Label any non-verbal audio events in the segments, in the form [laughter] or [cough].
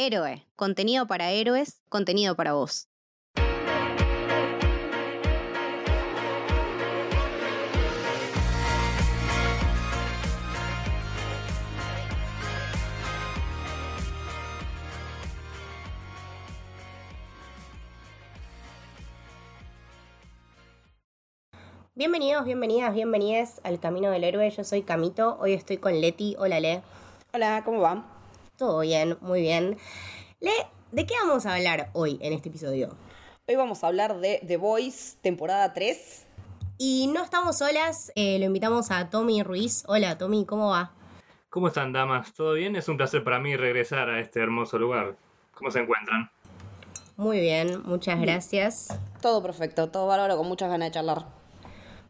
Héroe, contenido para héroes, contenido para vos. Bienvenidos, bienvenidas, bienvenidas al Camino del Héroe. Yo soy Camito. Hoy estoy con Leti. Hola, Le. Hola, ¿cómo va? Todo bien, muy bien. Le, ¿de qué vamos a hablar hoy en este episodio? Hoy vamos a hablar de The Voice, temporada 3. Y no estamos solas, eh, lo invitamos a Tommy Ruiz. Hola, Tommy, ¿cómo va? ¿Cómo están, damas? ¿Todo bien? Es un placer para mí regresar a este hermoso lugar. ¿Cómo se encuentran? Muy bien, muchas gracias. Todo perfecto, todo bárbaro, con muchas ganas de charlar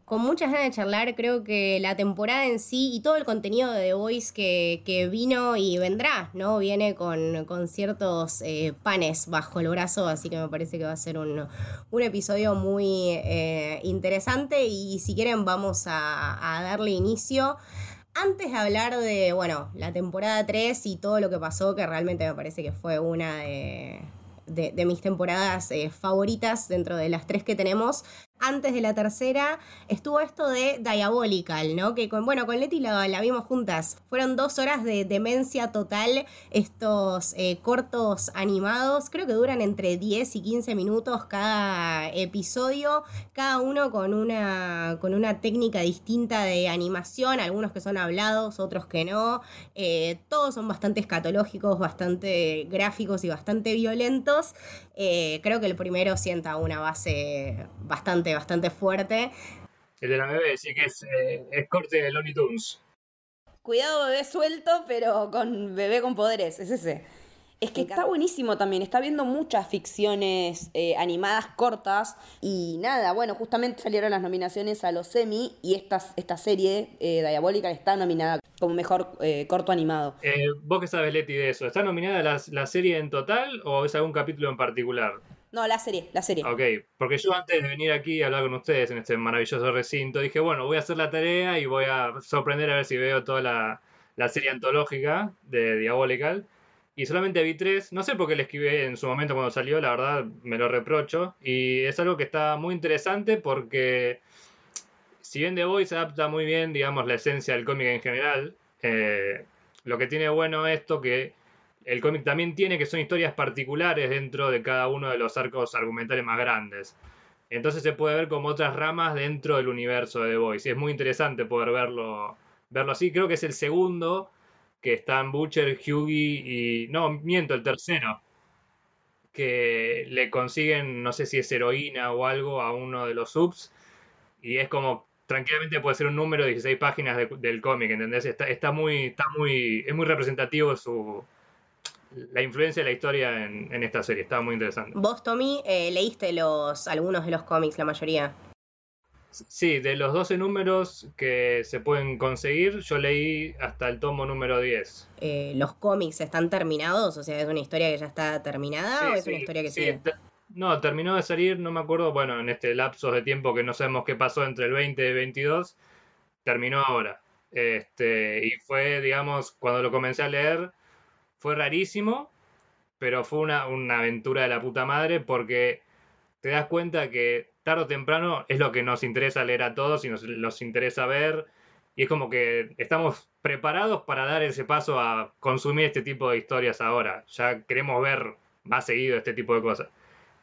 con muchas ganas de charlar. Creo que la temporada en sí y todo el contenido de The Voice que, vino y vendrá, ¿no? Viene con, ciertos eh, panes bajo el brazo, así que me parece que va a ser un, episodio muy eh, interesante. Y si quieren, vamos a, a darle inicio. Antes de hablar de, bueno, la temporada 3 y todo lo que pasó, que realmente me parece que fue una de de, mis temporadas eh, favoritas dentro de las tres que tenemos. Antes de la tercera estuvo esto de Diabolical, ¿no? Que con, bueno, con Leti la, vimos juntas. Fueron dos horas de demencia total, estos eh, cortos animados, creo que duran entre 10 y 15 minutos cada episodio, cada uno con una, con una técnica distinta de animación, algunos que son hablados, otros que no. Eh, todos son bastante escatológicos, bastante gráficos y bastante violentos. Eh, creo que el primero sienta una base bastante, bastante fuerte. El de la bebé, sí que es, eh, corte de Looney Tunes. Cuidado bebé suelto, pero con bebé con poderes, es ese. Es que está buenísimo también, está viendo muchas ficciones eh, animadas cortas y nada, bueno, justamente salieron las nominaciones a los semi y esta, esta serie eh, Diabólica está nominada como mejor eh, corto animado. Eh, ¿Vos qué sabes, Leti, de eso? ¿Está nominada la, la serie en total o es algún capítulo en particular? No, la serie, la serie. Ok, porque yo antes de venir aquí a hablar con ustedes en este maravilloso recinto, dije, bueno, voy a hacer la tarea y voy a sorprender a ver si veo toda la, la serie antológica de Diabolical y solamente vi tres. No sé por qué le escribí en su momento cuando salió, la verdad me lo reprocho. Y es algo que está muy interesante porque, si bien The Voice adapta muy bien, digamos, la esencia del cómic en general, eh, lo que tiene bueno esto que el cómic también tiene que son historias particulares dentro de cada uno de los arcos argumentales más grandes. Entonces se puede ver como otras ramas dentro del universo de The Voice. Y es muy interesante poder verlo, verlo así. Creo que es el segundo que están Butcher, Hughie y. No, miento, el tercero. Que le consiguen, no sé si es heroína o algo, a uno de los subs. Y es como. Tranquilamente puede ser un número de 16 páginas del cómic, ¿entendés? Está, está muy. Está muy. Es muy representativo su. La influencia de la historia en, esta serie. Está muy interesante. Vos, Tommy, eh, leíste los algunos de los cómics, la mayoría. Sí, de los 12 números que se pueden conseguir, yo leí hasta el tomo número 10. Eh, ¿Los cómics están terminados? O sea, ¿es una historia que ya está terminada o es una historia que sigue? No, terminó de salir, no me acuerdo, bueno, en este lapso de tiempo que no sabemos qué pasó entre el 20 y el 22, terminó ahora. Este, y fue, digamos, cuando lo comencé a leer, fue rarísimo, pero fue una, una aventura de la puta madre porque te das cuenta que tarde o temprano es lo que nos interesa leer a todos y nos, interesa ver. Y es como que estamos preparados para dar ese paso a consumir este tipo de historias ahora. Ya queremos ver más seguido este tipo de cosas.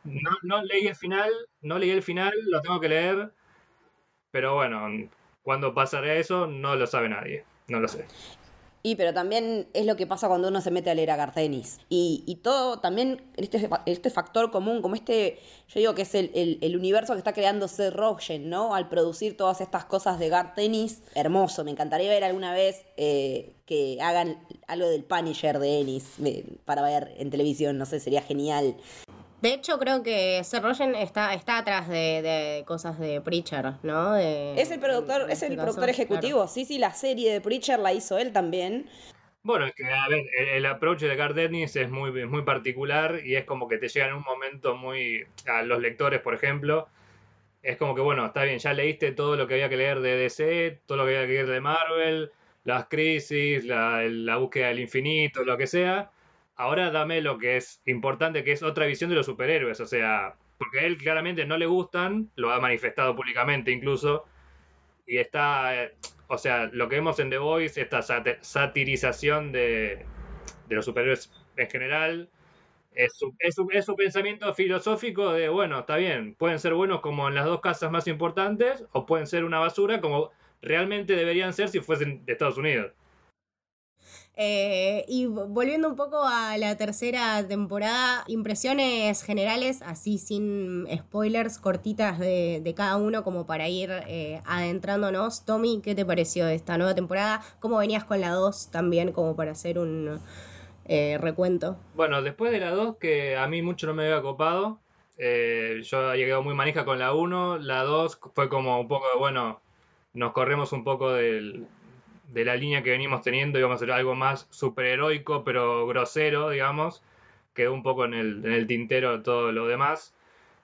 No, no leí el final, no leí el final, lo tengo que leer. Pero bueno, cuando pasará eso no lo sabe nadie. No lo sé. Y pero también es lo que pasa cuando uno se mete a leer a Gartenis. Y, y todo también, este, este factor común, como este, yo digo que es el, el, universo que está creando Seth Rogen, ¿no? Al producir todas estas cosas de Gartenis, hermoso. Me encantaría ver alguna vez eh, que hagan algo del Punisher de Ennis para ver en televisión, no sé, sería genial. De hecho, creo que Seth Rogen está, está atrás de, cosas de Preacher, ¿no? es el productor, es el este productor ejecutivo. Sí, sí, la serie de Preacher la hizo él también. Bueno, es que, a ver, el, approach de Gardenis es muy, muy particular y es como que te llega en un momento muy. a los lectores, por ejemplo. Es como que, bueno, está bien, ya leíste todo lo que había que leer de DC, todo lo que había que leer de Marvel, las crisis, la, la búsqueda del infinito, lo que sea ahora dame lo que es importante, que es otra visión de los superhéroes, o sea, porque a él claramente no le gustan, lo ha manifestado públicamente incluso, y está, eh, o sea, lo que vemos en The Voice, esta satirización de, los superhéroes en general, es su, pensamiento filosófico de, bueno, está bien, pueden ser buenos como en las dos casas más importantes o pueden ser una basura como realmente deberían ser si fuesen de Estados Unidos. Eh, y volviendo un poco a la tercera temporada, impresiones generales, así sin spoilers, cortitas de, de cada uno, como para ir eh, adentrándonos. Tommy, ¿qué te pareció esta nueva temporada? ¿Cómo venías con la 2 también, como para hacer un eh, recuento? Bueno, después de la 2, que a mí mucho no me había copado, yo llegué muy manija con la 1, la 2 fue como un poco bueno, nos corremos un poco del, de la línea que venimos teniendo, íbamos a hacer algo más superheroico, pero grosero, digamos. Quedó un poco en el, tintero todo lo demás.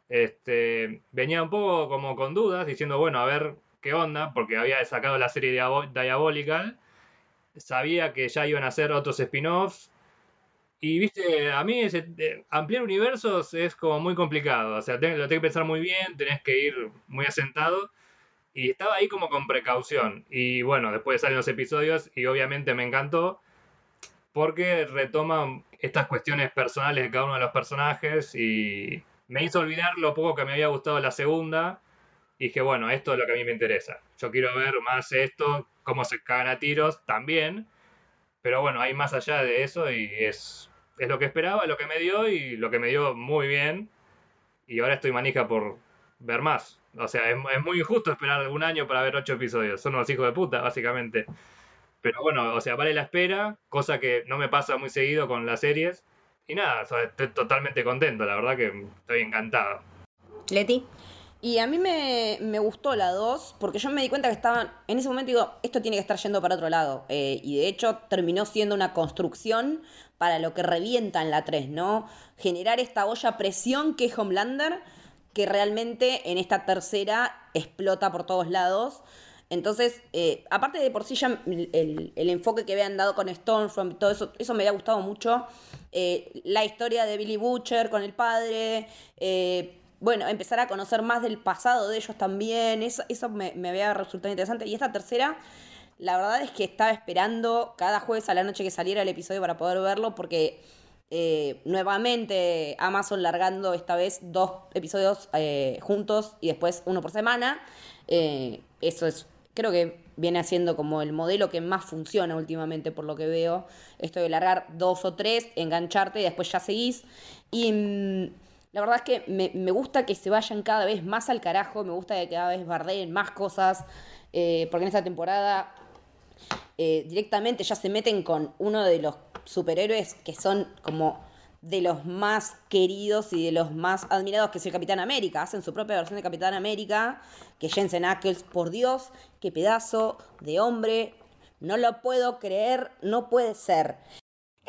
Este, venía un poco como con dudas, diciendo, bueno, a ver qué onda, porque había sacado la serie Diabolical. Sabía que ya iban a hacer otros spin-offs. Y viste, a mí ese, eh, ampliar universos es como muy complicado. O sea, lo tengo que pensar muy bien, tenés que ir muy asentado. Y estaba ahí como con precaución. Y bueno, después salen los episodios y obviamente me encantó porque retoma estas cuestiones personales de cada uno de los personajes y me hizo olvidar lo poco que me había gustado la segunda. Y dije, bueno, esto es lo que a mí me interesa. Yo quiero ver más esto, cómo se cagan a tiros también. Pero bueno, hay más allá de eso y es, es lo que esperaba, lo que me dio y lo que me dio muy bien. Y ahora estoy manija por ver más. O sea, es, es, muy injusto esperar un año para ver ocho episodios. Son unos hijos de puta, básicamente. Pero bueno, o sea, vale la espera, cosa que no me pasa muy seguido con las series. Y nada, o sea, estoy totalmente contento, la verdad que estoy encantado. Leti. Y a mí me, me gustó la 2, porque yo me di cuenta que estaban, en ese momento digo, esto tiene que estar yendo para otro lado. Eh, y de hecho terminó siendo una construcción para lo que revienta en la 3, ¿no? Generar esta olla a presión que es Homelander que realmente en esta tercera explota por todos lados. Entonces, eh, aparte de por sí ya el, el, enfoque que habían dado con Stormfront, todo eso, eso me había gustado mucho. Eh, la historia de Billy Butcher con el padre, eh, bueno, empezar a conocer más del pasado de ellos también, eso, eso me, me había resultado interesante. Y esta tercera, la verdad es que estaba esperando cada jueves a la noche que saliera el episodio para poder verlo, porque eh, nuevamente Amazon largando esta vez dos episodios eh, juntos y después uno por semana. Eh, eso es, creo que viene haciendo como el modelo que más funciona últimamente por lo que veo. Esto de largar dos o tres, engancharte y después ya seguís. Y mmm, la verdad es que me, me, gusta que se vayan cada vez más al carajo, me gusta que cada vez bardeen más cosas, porque en esta temporada directamente ya se meten con uno de los superhéroes que son como de los más queridos y de los más admirados, que es el Capitán América. Hacen su propia versión de Capitán América, que Jensen Ackles, por Dios, qué pedazo de hombre. No lo puedo creer, no puede ser.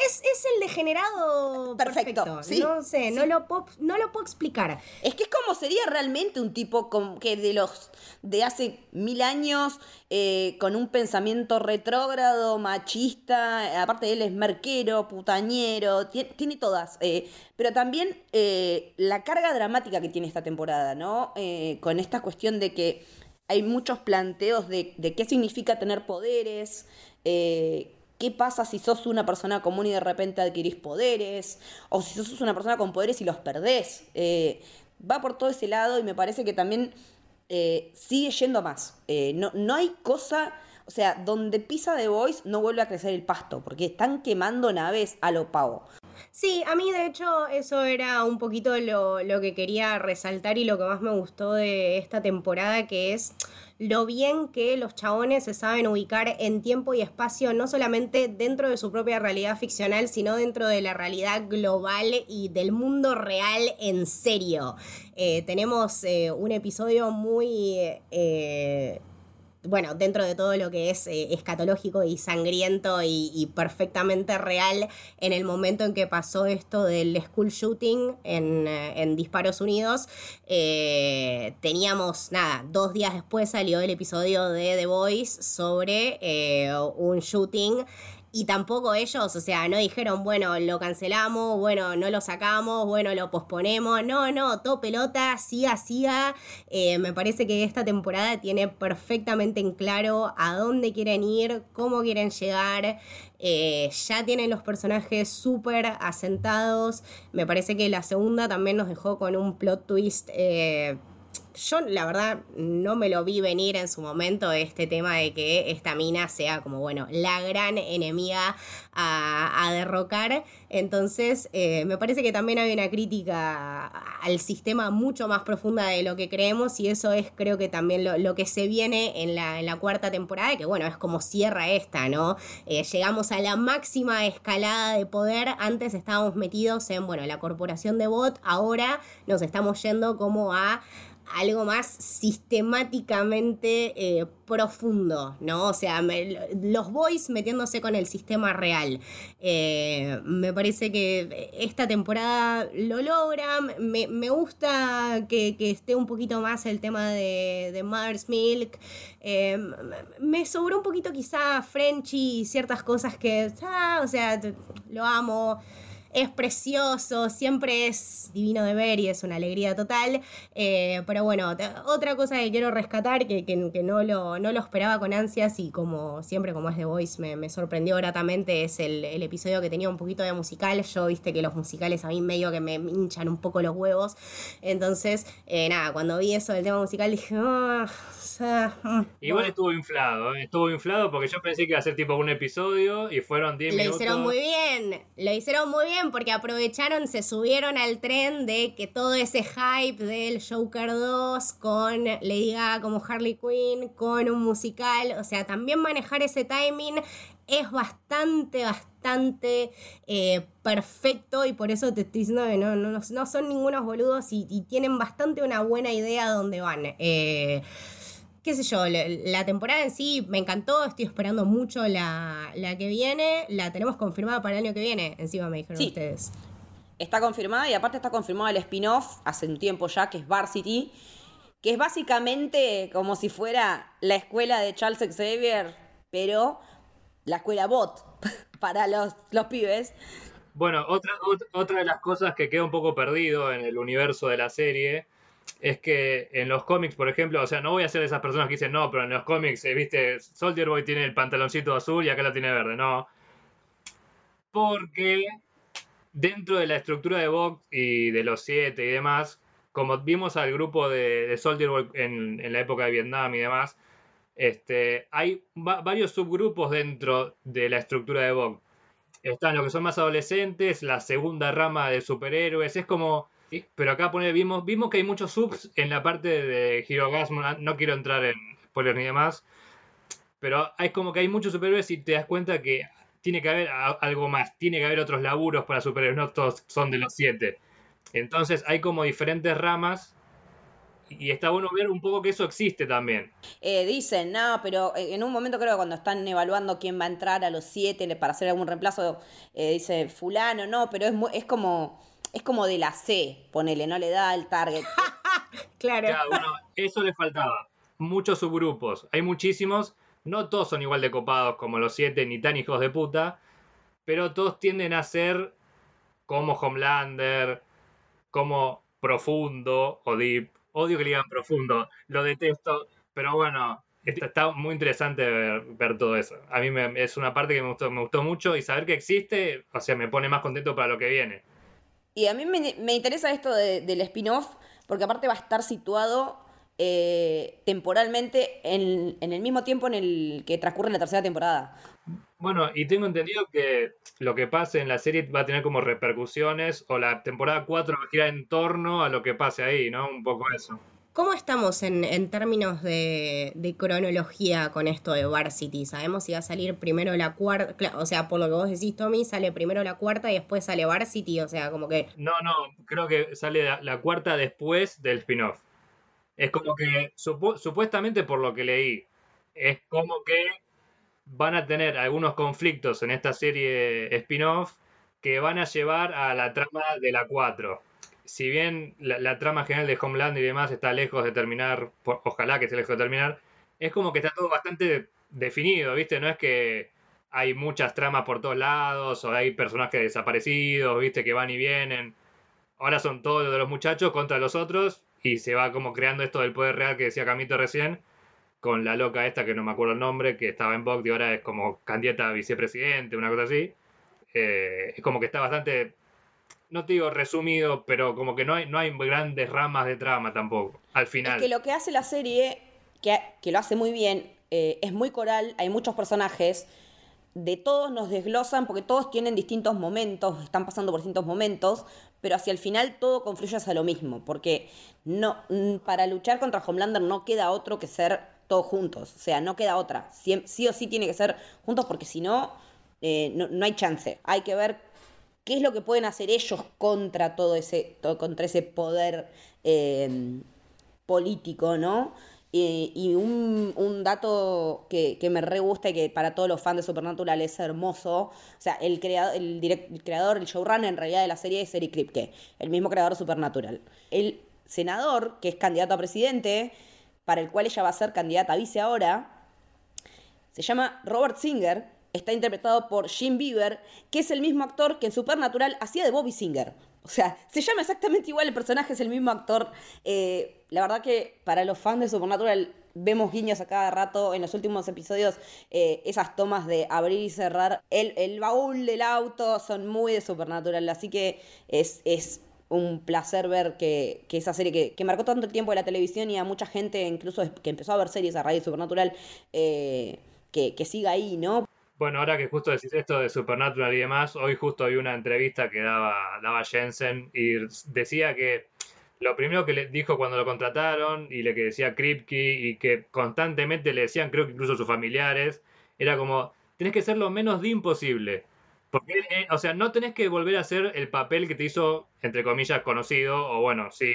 Es, es, el degenerado perfecto. perfecto. Sí, no sé, sí. no, lo puedo, no lo puedo explicar. Es que es como sería realmente un tipo con, que de los de hace mil años, eh, con un pensamiento retrógrado, machista, aparte él es merquero, putañero, tiene, tiene todas. Eh, pero también eh, la carga dramática que tiene esta temporada, ¿no? Con esta cuestión de que hay muchos planteos de, de qué significa tener poderes. Eh, ¿Qué pasa si sos una persona común y de repente adquirís poderes? O si sos una persona con poderes y los perdés. Eh, va por todo ese lado y me parece que también eh, sigue yendo más. Eh, no, no hay cosa, o sea, donde pisa The Voice no vuelve a crecer el pasto, porque están quemando naves a lo pavo. Sí, a mí de hecho eso era un poquito lo, lo, que quería resaltar y lo que más me gustó de esta temporada, que es lo bien que los chabones se saben ubicar en tiempo y espacio, no solamente dentro de su propia realidad ficcional, sino dentro de la realidad global y del mundo real en serio. Eh, tenemos eh, un episodio muy... Eh, bueno, dentro de todo lo que es eh, escatológico y sangriento y, perfectamente real en el momento en que pasó esto del school shooting en, en Disparos Unidos, eh, teníamos, nada, dos días después salió el episodio de The Voice sobre eh, un shooting y tampoco ellos, o sea, no dijeron, bueno, lo cancelamos, bueno, no lo sacamos, bueno, lo posponemos. No, no, todo pelota, siga, siga. Eh, me parece que esta temporada tiene perfectamente en claro a dónde quieren ir, cómo quieren llegar. Eh, ya tienen los personajes súper asentados. Me parece que la segunda también nos dejó con un plot twist. Eh, yo la verdad no me lo vi venir en su momento este tema de que esta mina sea como, bueno, la gran enemiga a, derrocar. Entonces, eh, me parece que también hay una crítica al sistema mucho más profunda de lo que creemos y eso es creo que también lo, que se viene en la, en la, cuarta temporada, que bueno, es como cierra esta, ¿no? Eh, llegamos a la máxima escalada de poder, antes estábamos metidos en, bueno, la corporación de bot, ahora nos estamos yendo como a algo más sistemáticamente eh, profundo, ¿no? O sea, los boys metiéndose con el sistema real. Eh, me parece que esta temporada lo logra. Me, gusta que, esté un poquito más el tema de, de Mother's Milk. Eh, me sobró un poquito quizá Frenchy y ciertas cosas que, ah, o sea, lo amo es precioso, siempre es divino de ver y es una alegría total. Eh, pero bueno, otra cosa que quiero rescatar, que, que, no, lo, no lo esperaba con ansias y como siempre, como es The Voice, me, sorprendió gratamente, es el, episodio que tenía un poquito de musical. Yo viste que los musicales a mí medio que me hinchan un poco los huevos. Entonces, eh, nada, cuando vi eso del tema musical dije, ah, mm, Igual estuvo inflado, ¿eh? estuvo inflado porque yo pensé que iba a ser tipo un episodio y fueron 10 minutos. Lo hicieron muy bien, lo hicieron muy bien porque aprovecharon, se subieron al tren de que todo ese hype del Joker 2 con Lady Gaga como Harley Quinn, con un musical, o sea, también manejar ese timing es bastante, bastante eh, perfecto y por eso te estoy diciendo que no, no, no son ningunos boludos y, tienen bastante una buena idea de dónde van. Eh, qué sé yo, la, temporada en sí me encantó, estoy esperando mucho la, que viene, la tenemos confirmada para el año que viene, encima me dijeron ustedes. Está confirmada y aparte está confirmado el spin-off hace un tiempo ya, que es Varsity, que es básicamente como si fuera la escuela de Charles Xavier, pero la escuela bot [laughs] para los, los pibes. Bueno, otra, otra de las cosas que queda un poco perdido en el universo de la serie es que en los cómics, por ejemplo, o sea, no voy a ser de esas personas que dicen, no, pero en los cómics, eh, viste, Soldier Boy tiene el pantaloncito azul y acá lo tiene verde, no. Porque dentro de la estructura de Vox y de los siete y demás, como vimos al grupo de, Soldier Boy en, la época de Vietnam y demás, este, hay varios subgrupos dentro de la estructura de Vox. Están los que son más adolescentes, la segunda rama de superhéroes, es como pero acá pone, vimos, vimos que hay muchos subs en la parte de Hero no quiero entrar en spoilers ni demás, pero hay como que hay muchos superhéroes y te das cuenta que tiene que haber algo más, tiene que haber otros laburos para superhéroes, no todos son de los siete. Entonces hay como diferentes ramas y está bueno ver un poco que eso existe también. Eh, dicen, no, pero en un momento creo que cuando están evaluando quién va a entrar a los siete para hacer algún reemplazo, eh, dice fulano, no, pero es, es como es como de la C, ponele, no le da el target. [laughs] claro. bueno, eso le faltaba. Muchos subgrupos. Hay muchísimos. No todos son igual de copados como los siete, ni tan hijos de puta. Pero todos tienden a ser como Homelander, como Profundo o Deep. Odio que le digan Profundo. Lo detesto. Pero bueno, está muy interesante ver, todo eso. A mí es una parte que me gustó, me gustó mucho y saber que existe, o sea, me pone más contento para lo que viene. Y a mí me, interesa esto del spin-off, porque aparte va a estar situado eh, temporalmente en, el mismo tiempo en el que transcurre la tercera temporada. Bueno, y tengo entendido que lo que pase en la serie va a tener como repercusiones, o la temporada 4 va a girar en torno a lo que pase ahí, ¿no? Un poco eso. ¿Cómo estamos en, términos de, cronología con esto de Varsity? ¿Sabemos si va a salir primero la cuarta? O sea, por lo que vos decís, Tommy, sale primero la cuarta y después sale Varsity, o sea, como que... No, no, creo que sale la, cuarta después del spin-off. Es como que, supuestamente por lo que leí, es como que van a tener algunos conflictos en esta serie spin-off que van a llevar a la trama de la 4 si bien la, trama general de Homeland y demás está lejos de terminar, ojalá que esté lejos de terminar, es como que está todo bastante definido, ¿viste? No es que hay muchas tramas por todos lados, o hay personajes desaparecidos, viste, que van y vienen. Ahora son todos de los muchachos contra los otros, y se va como creando esto del poder real que decía Camito recién, con la loca esta que no me acuerdo el nombre, que estaba en Vogue y ahora es como candidata a vicepresidente, una cosa así. Eh, es como que está bastante, no te digo resumido, pero como que no hay, no hay grandes ramas de trama tampoco, al final. Es que lo que hace la serie, que, que lo hace muy bien, eh, es muy coral, hay muchos personajes, de todos nos desglosan porque todos tienen distintos momentos, están pasando por distintos momentos, pero hacia el final todo confluye hacia lo mismo, porque no, mm, para luchar contra Homelander no queda otro que ser todos juntos, o sea, no queda otra, sí, o sí tiene que ser juntos porque si no, eh, no, hay chance, hay que ver qué es lo que pueden hacer ellos contra todo ese, contra ese poder eh, político, ¿no? y un, dato que, me re gusta y que para todos los fans de Supernatural es hermoso. O sea, el creador, el, creador, el showrunner en realidad de la serie es Eric Kripke, el mismo creador de Supernatural. El senador, que es candidato a presidente, para el cual ella va a ser candidata a vice ahora, se llama Robert Singer, está interpretado por Jim Beaver, que es el mismo actor que en Supernatural hacía de Bobby Singer. O sea, se llama exactamente igual, el personaje es el mismo actor. Eh, la verdad que para los fans de Supernatural vemos guiños a cada rato en los últimos episodios, eh, esas tomas de abrir y cerrar el, baúl del auto son muy de Supernatural, así que es, un placer ver que, esa serie que, marcó tanto el tiempo de la televisión y a mucha gente incluso que empezó a ver series a raíz de Supernatural, eh, que siga ahí, ¿no? Bueno, ahora que justo decís esto de Supernatural y demás, hoy justo vi una entrevista que daba, Jensen y decía que lo primero que le dijo cuando lo contrataron y le que decía Kripke y que constantemente le decían, creo que incluso sus familiares, era como, tenés que ser lo menos de imposible. Porque, eh, o sea, no tenés que volver a hacer el papel que te hizo, entre comillas, conocido, o bueno, sí.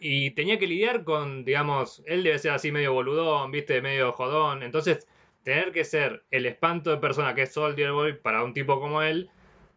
Y tenía que lidiar con, digamos, él debe ser así medio boludón, viste, medio jodón. Entonces, tener que ser el espanto de persona que es Soldier Boy para un tipo como él,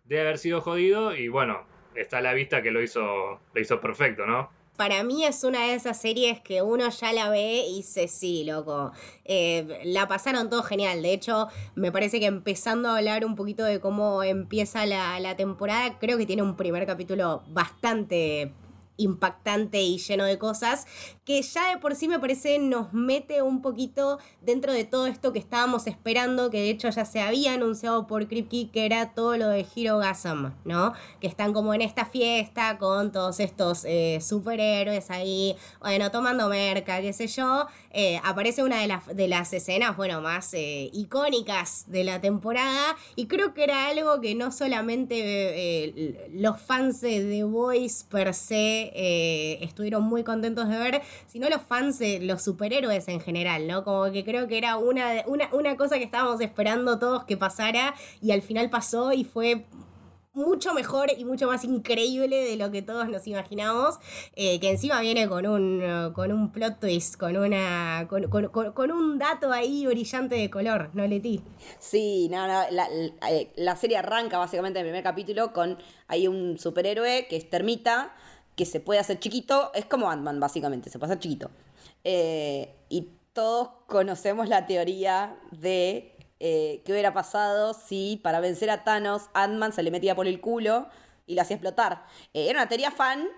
debe haber sido jodido y bueno, está a la vista que lo hizo, lo hizo perfecto, ¿no? para mí es una de esas series que uno ya la ve y dice, sí, loco. Eh, la pasaron todo genial. De hecho, me parece que empezando a hablar un poquito de cómo empieza la, la temporada, creo que tiene un primer capítulo bastante impactante y lleno de cosas, que ya de por sí me parece nos mete un poquito dentro de todo esto que estábamos esperando, que de hecho ya se había anunciado por Kripke, que era todo lo de Hero Gasm, ¿no? Que están como en esta fiesta con todos estos eh, superhéroes ahí, bueno, tomando merca, qué sé yo. Eh, aparece una de, las de las escenas, bueno, más eh, icónicas de la temporada, y creo que era algo que no solamente los fans de The Voice per se eh, estuvieron muy contentos de ver, sino los fans de los superhéroes en general, ¿no? Como que creo que era una, una, una cosa que estábamos esperando todos que pasara y al final pasó y fue mucho mejor y mucho más increíble de lo que todos nos imaginamos, eh, que encima viene con un, con un plot twist, con, una, con, un dato ahí brillante de color, ¿no, Leti? Sí, no, no, la, eh, la, serie arranca básicamente en el primer capítulo con hay un superhéroe que es Termita, que se puede hacer chiquito, es como Ant-Man básicamente, se puede hacer chiquito. Eh, y todos conocemos la teoría de eh, qué hubiera pasado si para vencer a Thanos Ant-Man se le metía por el culo y lo hacía explotar. Eh, era una teoría fan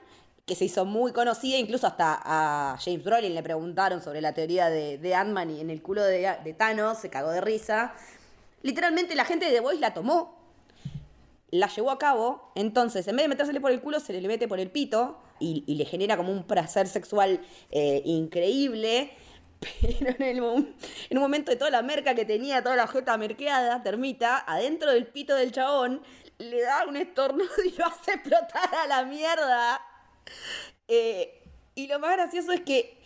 que se hizo muy conocida, incluso hasta a James Brolin le preguntaron sobre la teoría de, de Ant-Man y en el culo de, de Thanos se cagó de risa. Literalmente la gente de The Voice la tomó la llevó a cabo, entonces en vez de metérsele por el culo, se le mete por el pito y, le genera como un placer sexual eh, increíble. [laughs] Pero en, un momento de toda la merca que tenía, toda la jeta merqueada, termita, adentro del pito del chabón, le da un estornudo [laughs] y lo hace explotar a la mierda. Eh, y lo más gracioso es que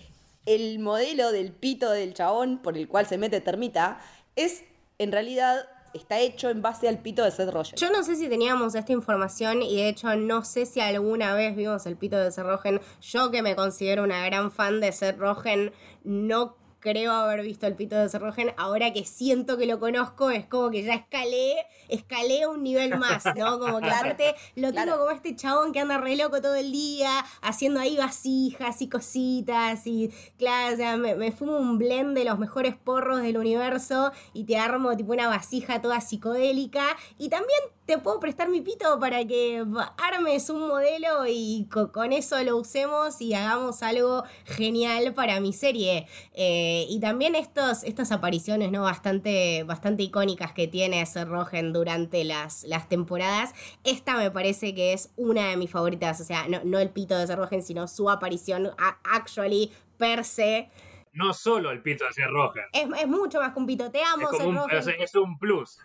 el modelo del pito del chabón por el cual se mete termita es en realidad está hecho en base al pito de Seth Rogen. Yo no sé si teníamos esta información y de hecho no sé si alguna vez vimos el pito de Seth Rogen. Yo que me considero una gran fan de Seth Rogen, no creo haber visto el pito de Serrogen, ahora que siento que lo conozco, es como que ya escalé, escalé un nivel más, ¿no? Como que aparte lo tengo como este chabón que anda re loco todo el día, haciendo ahí vasijas y cositas, y claro, o sea, me, me fumo un blend de los mejores porros del universo y te armo tipo una vasija toda psicodélica, y también te puedo prestar mi pito para que armes un modelo y con eso lo usemos y hagamos algo genial para mi serie. Eh, y también estos, estas apariciones ¿no? bastante, bastante icónicas que tiene Rogen durante las, las temporadas. Esta me parece que es una de mis favoritas. O sea, no, el pito de Rogen, sino su aparición actually per se. No solo el pito de Sir Rogen. Es, mucho más que un pito. Te amo, es, un, es un plus.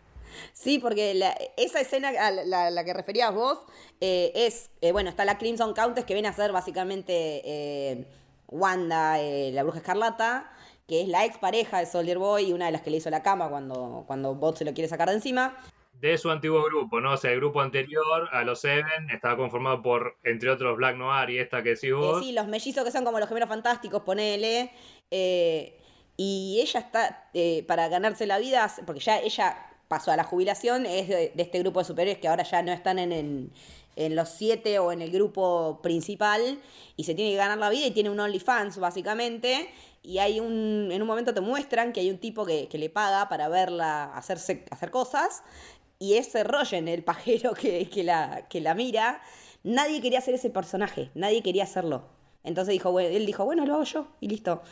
Sí, porque esa escena a la, que referías vos eh, es, eh, bueno, está la Crimson Countess que viene a ser básicamente eh, Wanda, la bruja escarlata, que es la ex pareja de Soldier Boy y una de las que le hizo la cama cuando, cuando Bot se lo quiere sacar de encima. De su antiguo grupo, ¿no? O sea, el grupo anterior a los Seven estaba conformado por, entre otros, Black Noir y esta que decís vos. sí, los mellizos que son como los gemelos fantásticos, ponele. y ella está, para ganarse la vida, porque ya ella pasó a la jubilación es de, este grupo de superhéroes que ahora ya no están en, los siete o en el grupo principal y se tiene que ganar la vida y tiene un OnlyFans básicamente y hay un en un momento te muestran que hay un tipo que, le paga para verla hacerse, hacer cosas y ese Rogen, el pajero [laughs] que, la, que la mira, nadie quería hacer ese personaje, nadie quería hacerlo. Entonces dijo, él dijo, bueno, lo hago yo y listo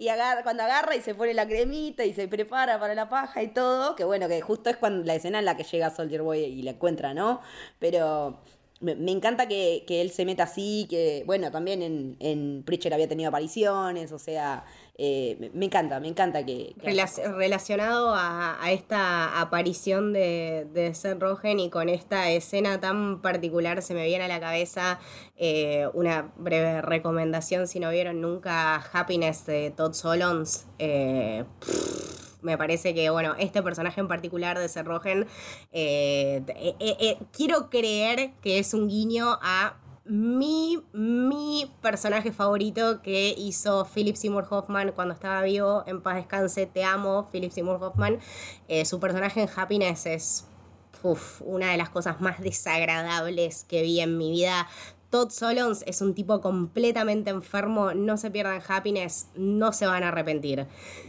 y cuando agarra y se pone la cremita y se prepara para la paja y todo, que bueno, que justo es cuando la escena en la que llega Soldier Boy y la encuentra, ¿no? Pero me, encanta que, él se meta así, que bueno, también en, en Preacher había tenido apariciones, o sea, eh, me encanta, me encanta que... relacionado a, esta aparición de, de Seth Rogen y con esta escena tan particular se me viene a la cabeza eh, una breve recomendación si no vieron nunca Happiness de Todd Solons. Eh, me parece que, bueno, este personaje en particular de Seth Rogen, quiero creer que es un guiño a mi, mi personaje favorito que hizo Philip Seymour Hoffman cuando estaba vivo, en paz descanse, te amo, Philip Seymour Hoffman. Eh, su personaje en Happiness es una de las cosas más desagradables que vi en mi vida. Todd Solons es un tipo completamente enfermo, no se pierdan happiness, no se van a arrepentir.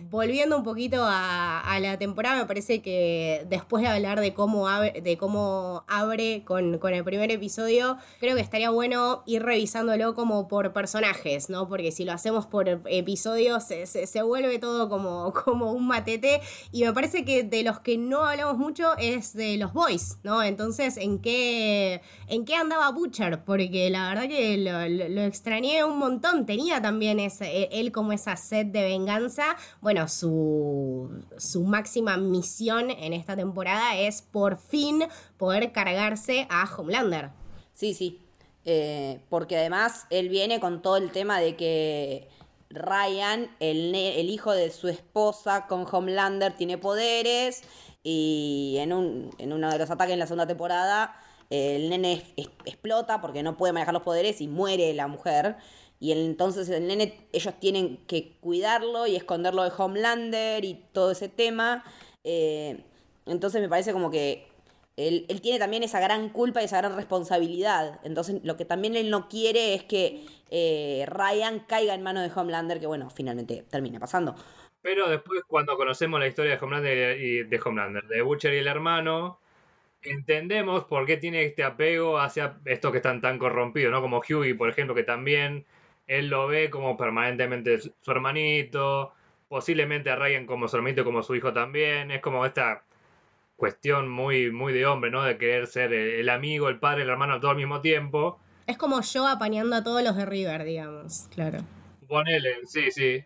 Volviendo un poquito a, la temporada, me parece que después de hablar de cómo abre, de cómo abre con, el primer episodio, creo que estaría bueno ir revisándolo como por personajes, ¿no? Porque si lo hacemos por episodios se, vuelve todo como, como un matete y me parece que de los que no hablamos mucho es de los boys, ¿no? Entonces, ¿en qué, en qué andaba Butcher? Porque la verdad que lo, extrañé un montón. Tenía también e, él como esa sed de venganza. Bueno, su, su máxima misión en esta temporada es por fin poder cargarse a Homelander. Sí, sí. Eh, porque además él viene con todo el tema de que Ryan, el, el hijo de su esposa con Homelander, tiene poderes. Y en, un, en uno de los ataques en la segunda temporada el nene explota porque no puede manejar los poderes y muere la mujer. Y entonces el nene, ellos tienen que cuidarlo y esconderlo de Homelander y todo ese tema. Eh, entonces me parece como que él, tiene también esa gran culpa y esa gran responsabilidad. Entonces lo que también él no quiere es que eh, Ryan caiga en manos de Homelander, que bueno, finalmente termina pasando. Pero después cuando conocemos la historia de Homelander y de Homelander, de Butcher y el hermano, entendemos por qué tiene este apego hacia estos que están tan corrompidos, ¿no? Como Hughie, por ejemplo, que también él lo ve como permanentemente su hermanito, posiblemente a Ryan como su hermanito, como su hijo también. Es como esta cuestión muy, muy de hombre, ¿no? De querer ser el amigo, el padre, el hermano todo al mismo tiempo. Es como yo apañando a todos los de River, digamos, claro. Ponele, sí, sí.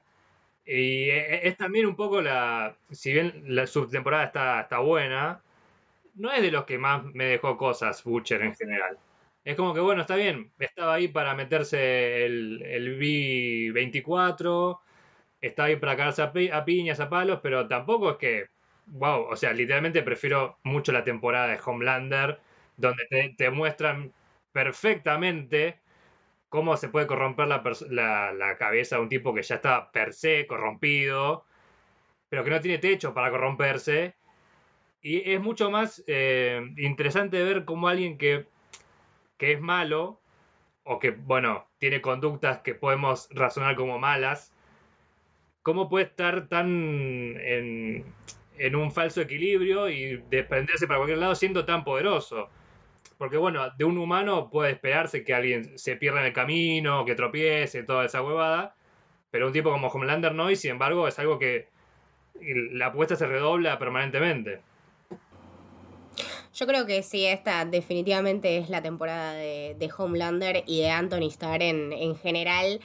Y e, e, es también un poco la. Si bien la subtemporada está, está buena, no es de los que más me dejó cosas Butcher en general. Es como que, bueno, está bien, estaba ahí para meterse el, el B24, estaba ahí para caerse a, piñas, a palos, pero tampoco es que, wow, o sea, literalmente prefiero mucho la temporada de Homelander, donde te, te muestran perfectamente cómo se puede corromper la, la, la, cabeza de un tipo que ya está per se corrompido, pero que no tiene techo para corromperse. Y es mucho más eh, interesante ver cómo alguien que, que es malo, o que, bueno, tiene conductas que podemos razonar como malas, cómo puede estar tan en, en un falso equilibrio y desprenderse para cualquier lado siendo tan poderoso. Porque bueno, de un humano puede esperarse que alguien se pierda en el camino, que tropiece, toda esa huevada. Pero un tipo como Homelander no, y sin embargo es algo que la apuesta se redobla permanentemente. Yo creo que sí, esta definitivamente es la temporada de, Homelander y de Anthony Starr en, en general.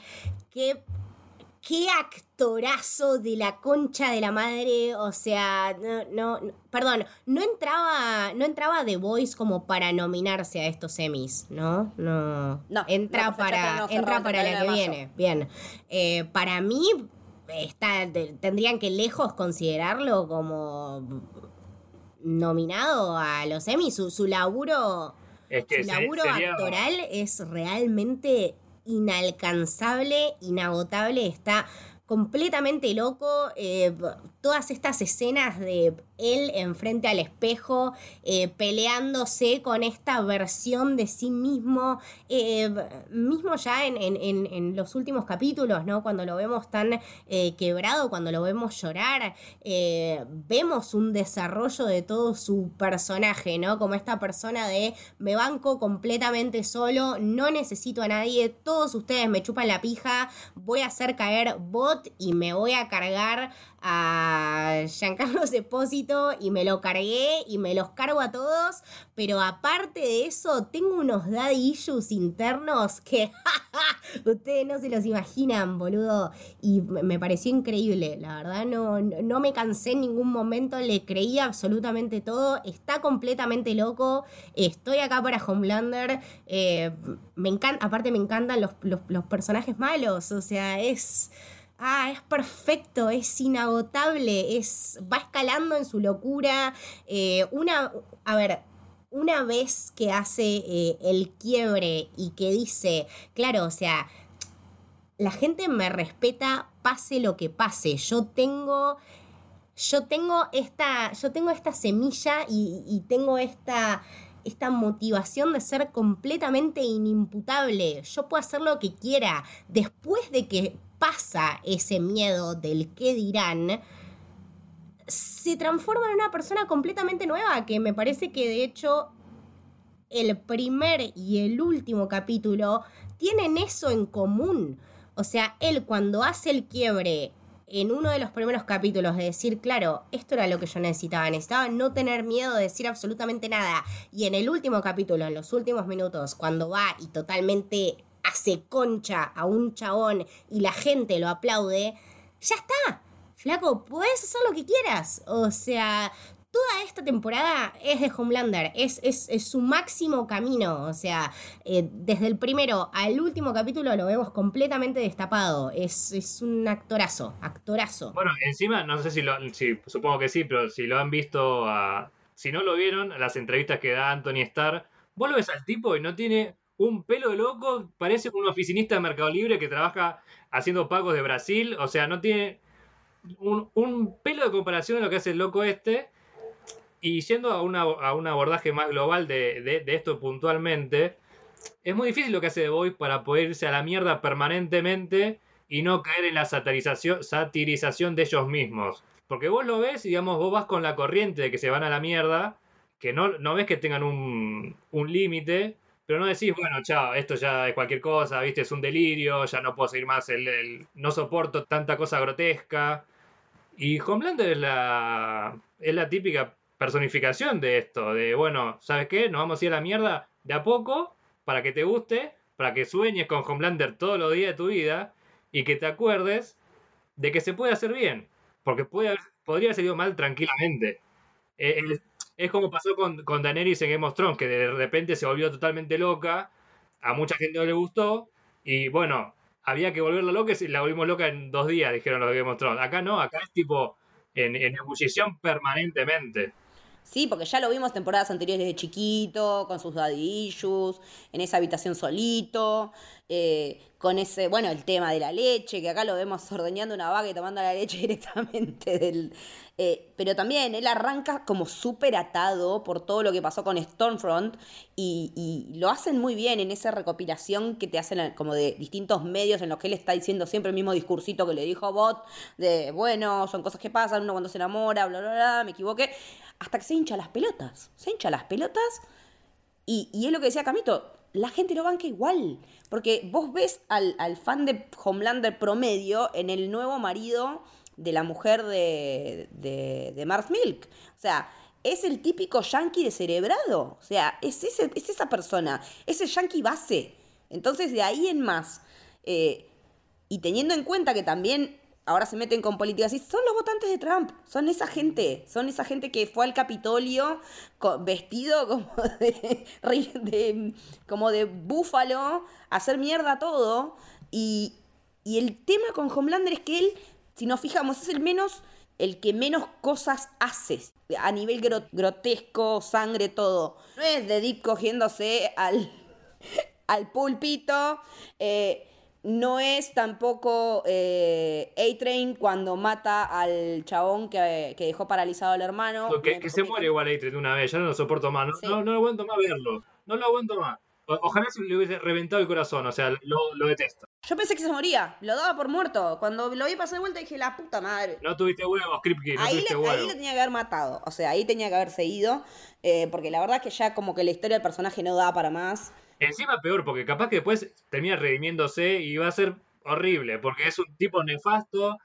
Que qué actorazo de la concha de la madre, o sea, no, no, perdón, no entraba, no entraba The Voice como para nominarse a estos semis, ¿no? No, no entra para, entra para la que viene, bien. Eh, para mí está, tendrían que lejos considerarlo como nominado a los semis, su, su laburo, su laburo actoral es realmente inalcanzable, inagotable, está completamente loco. Eh, todas estas escenas de él enfrente al espejo, eh, peleándose con esta versión de sí mismo, eh, mismo ya en, los últimos capítulos, ¿no? Cuando lo vemos tan eh, quebrado, cuando lo vemos llorar, vemos un desarrollo de todo su personaje, ¿no? Como esta persona de me banco completamente solo, no necesito a nadie, todos ustedes me chupan la pija, voy a hacer caer bot y me voy a cargar a Giancarlo Depósito y me lo cargué y me los cargo a todos, pero aparte de eso tengo unos daddy issues internos que [laughs] ustedes no se los imaginan, boludo, y me pareció increíble, la verdad no, no me cansé en ningún momento, le creí absolutamente todo, está completamente loco, estoy acá para Homelander, eh, me encanta, aparte me encantan los, los personajes malos, o sea, es ah, es perfecto, es inagotable, es, va escalando en su locura. Eh, una, a ver, una vez que hace eh, el quiebre y que dice, claro, o sea, la gente me respeta pase lo que pase. Yo tengo, yo tengo esta, yo tengo esta semilla y, y tengo esta, esta motivación de ser completamente inimputable. Yo puedo hacer lo que quiera. Después de que pasa ese miedo del qué dirán, se transforma en una persona completamente nueva, que me parece que de hecho el primer y el último capítulo tienen eso en común. O sea, él cuando hace el quiebre en uno de los primeros capítulos de decir, claro, esto era lo que yo necesitaba, necesitaba no tener miedo de decir absolutamente nada. Y en el último capítulo, en los últimos minutos, cuando va y totalmente hace concha a un chabón y la gente lo aplaude, ya está. Flaco, puedes hacer lo que quieras. O sea, toda esta temporada es de Homelander, es, es, su máximo camino, o sea, eh, desde el primero al último capítulo lo vemos completamente destapado, es, es un actorazo, actorazo. Bueno, encima, no sé si lo, supongo que sí, pero si lo han visto, si no lo vieron, las entrevistas que da Anthony Starr, vos ves al tipo y no tiene un pelo de loco, parece un oficinista de Mercado Libre que trabaja haciendo pagos de Brasil, o sea, no tiene un, pelo de comparación de lo que hace el loco este. Y yendo a, a un abordaje más global de, esto puntualmente, es muy difícil lo que hace The Voice para poder irse a la mierda permanentemente y no caer en la satirización, satirización de ellos mismos. Porque vos lo ves y digamos, vos vas con la corriente de que se van a la mierda, que no, no ves que tengan un, un límite, pero no decís, bueno, chao, esto ya es cualquier cosa, viste, es un delirio, ya no puedo seguir más, el, no soporto tanta cosa grotesca. Y Homelander es la, es la típica personificación de esto, de, bueno, ¿sabes qué? Nos vamos a ir a la mierda de a poco para que te guste, para que sueñes con Homelander todos los días de tu vida y que te acuerdes de que se puede hacer bien, porque puede, podría haber salido mal tranquilamente. Eh, es como pasó con, con Daenerys en Game of Thrones, que de repente se volvió totalmente loca, a mucha gente no le gustó, y bueno, había que volverla loca y la volvimos loca en dos días, dijeron los de Game of Thrones. Acá no, acá es tipo en, en ebullición permanentemente. Sí, porque ya lo vimos temporadas anteriores de chiquito, con sus daddy en esa habitación solito, eh, con ese, bueno, el tema de la leche, que acá lo vemos [laughs] ordeñando una vaca y tomando la leche [laughs] directamente del... Eh, pero también él arranca como súper atado por todo lo que pasó con Stormfront y, y, lo hacen muy bien en esa recopilación que te hacen como de distintos medios en los que él está diciendo siempre el mismo discursito que le dijo Bot, de, bueno, son cosas que pasan, uno cuando se enamora, bla, bla, bla, me equivoqué hasta que se hincha las pelotas. Se hincha las pelotas y, y es lo que decía Camito, la gente lo banca igual. Porque vos ves al, al, fan de Homelander promedio en el nuevo marido de la mujer de, de, de Milk. O sea, es el típico yankee descerebrado. O sea, es, ese, es esa persona, es el yankee base. Entonces, de ahí en más. Eh, y teniendo en cuenta que también ahora se meten con políticas y son los votantes de Trump, son esa gente, son esa gente que fue al Capitolio vestido como [laughs] de, como de búfalo, a hacer mierda todo. Y, y el tema con Homelander es que él, si nos fijamos, es el menos el que menos cosas hace a nivel grotesco, sangre, todo. No es de Deep cogiéndose al, [laughs] al pulpito. Eh, no es tampoco eh, A-Train cuando mata al chabón que, dejó paralizado al hermano. que, se muere igual A-Train una vez, ya no lo soporto más. No, no, lo aguanto más verlo. No lo aguanto más. ojalá se le hubiese reventado el corazón, o sea, lo, lo, detesto. Yo pensé que se moría, lo daba por muerto. Cuando lo vi pasar de vuelta dije, la puta madre. No tuviste huevos, Kripke, no ahí tuviste le, huevos. Ahí le tenía que haber matado, o sea, ahí tenía que haberse ido, eh, porque la verdad es que ya como que la historia del personaje no da para más. Encima peor, porque capaz que después termina redimiéndose y va a ser horrible, porque es un tipo nefasto.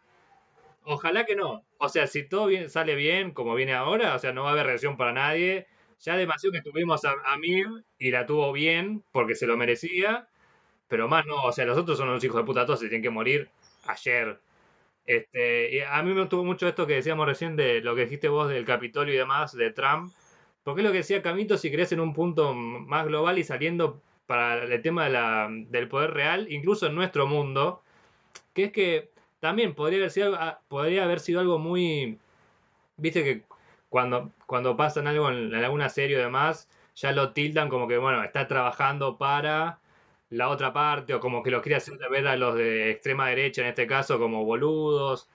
Ojalá que no. O sea, si todo bien, sale bien, como viene ahora, o sea, no va a haber reacción para nadie. Ya demasiado que tuvimos a, a y la tuvo bien porque se lo merecía. Pero más no, o sea, los otros son unos hijos de puta, todos se tienen que morir ayer. Este, y a mí me gustó mucho esto que decíamos recién de lo que dijiste vos del Capitolio y demás, de Trump. Porque es lo que decía Camito, si querés en un punto más global y saliendo para el tema de la, del poder real, incluso en nuestro mundo, que es que también podría haber sido, podría haber sido algo muy... Viste que cuando, cuando pasan algo en, en alguna serie o demás, ya lo tildan como que, bueno, está trabajando para la otra parte, o como que lo quiere hacer ver a los de extrema derecha, en este caso, como boludos.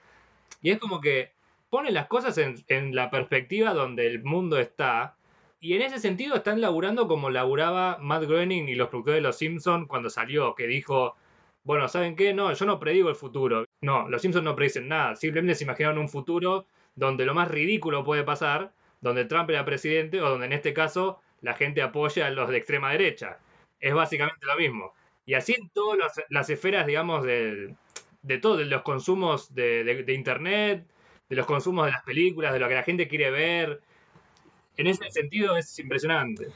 Y es como que pone las cosas en la perspectiva donde el mundo está, y en ese sentido están laburando como laburaba Matt Groening y los productores de Los Simpsons cuando salió, que dijo, bueno, ¿saben qué? No, yo no predigo el futuro. No, los Simpsons no predicen nada. Simplemente se imaginaron un futuro donde lo más ridículo puede pasar, donde Trump era presidente o donde en este caso la gente apoya a los de extrema derecha. Es básicamente lo mismo. Y así en todas las, esferas, digamos, de, de todo, de los consumos de Internet, de los consumos de las películas, de lo que la gente quiere ver, en ese sentido es impresionante.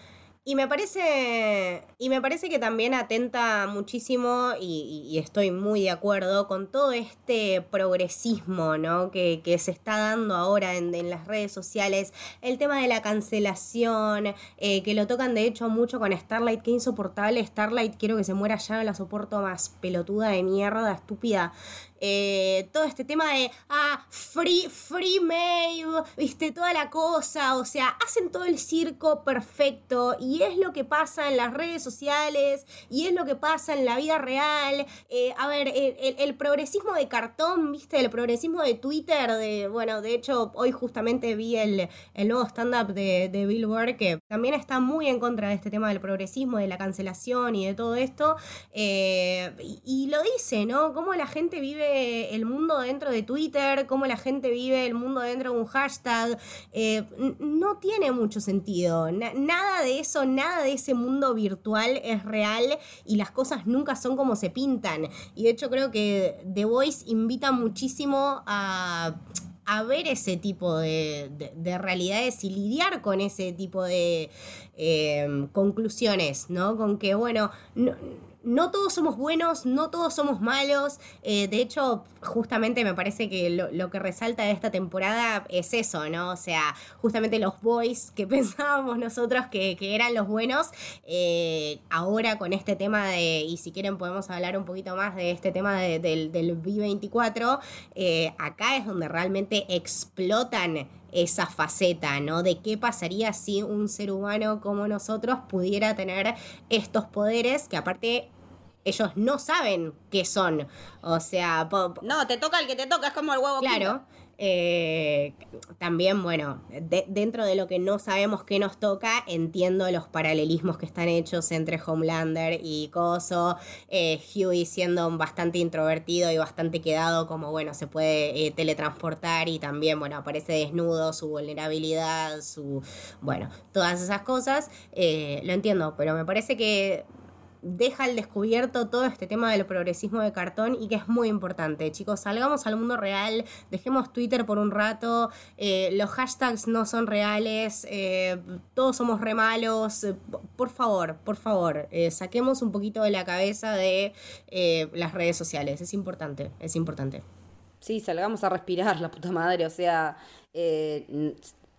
Y me parece. Y me parece que también atenta muchísimo, y, y estoy muy de acuerdo, con todo este progresismo, ¿no? Que, que se está dando ahora en, en, las redes sociales. El tema de la cancelación, eh, que lo tocan de hecho mucho con Starlight, que insoportable. Starlight, quiero que se muera ya, la soporto más pelotuda de mierda, estúpida. Eh, todo este tema de, ah, free, free Maeve, viste, toda la cosa, o sea, hacen todo el circo perfecto y es lo que pasa en las redes sociales y es lo que pasa en la vida real. Eh, a ver, el, progresismo de cartón, viste, el progresismo de Twitter, de, bueno, de hecho, hoy justamente vi el, el nuevo stand-up de, de Bill Burr que también está muy en contra de este tema del progresismo, de la cancelación y de todo esto. Eh, y, y lo dice, ¿no? Cómo la gente vive el mundo dentro de Twitter, cómo la gente vive el mundo dentro de un hashtag, eh, no tiene mucho sentido. Na nada de eso, nada de ese mundo virtual es real y las cosas nunca son como se pintan. Y de hecho creo que The Voice invita muchísimo a ver ese tipo de, de, de, realidades y lidiar con ese tipo de eh, conclusiones, ¿no? Con que, bueno, no, no todos somos buenos, no todos somos malos. Eh, de hecho, justamente me parece que lo, que resalta de esta temporada es eso, ¿no? O sea, justamente los boys que [laughs] pensábamos nosotros que, que eran los buenos, eh, ahora con este tema de, y si quieren podemos hablar un poquito más de este tema de, del, del B24, eh, acá es donde realmente explotan esa faceta, ¿no? De qué pasaría si un ser humano como nosotros pudiera tener estos poderes que aparte ellos no saben qué son. O sea, no, te toca el que te toca, es como el huevo. Claro. Eh, también, bueno, dentro de lo que no sabemos qué nos toca, entiendo los paralelismos que están hechos entre Homelander y Coso, eh, Huey siendo bastante introvertido y bastante quedado, como bueno, se puede eh, teletransportar y también, bueno, aparece desnudo, su vulnerabilidad, su, bueno, todas esas cosas, lo entiendo, pero me parece que deja al descubierto todo este tema del progresismo de cartón y que es muy importante. Chicos, salgamos al mundo real, dejemos Twitter por un rato, eh, los hashtags no son reales, eh, todos somos re malos. Eh, por favor, por favor, saquemos un poquito de la cabeza de las redes sociales. Es importante, es importante. Sí, salgamos a respirar, la puta madre. O sea,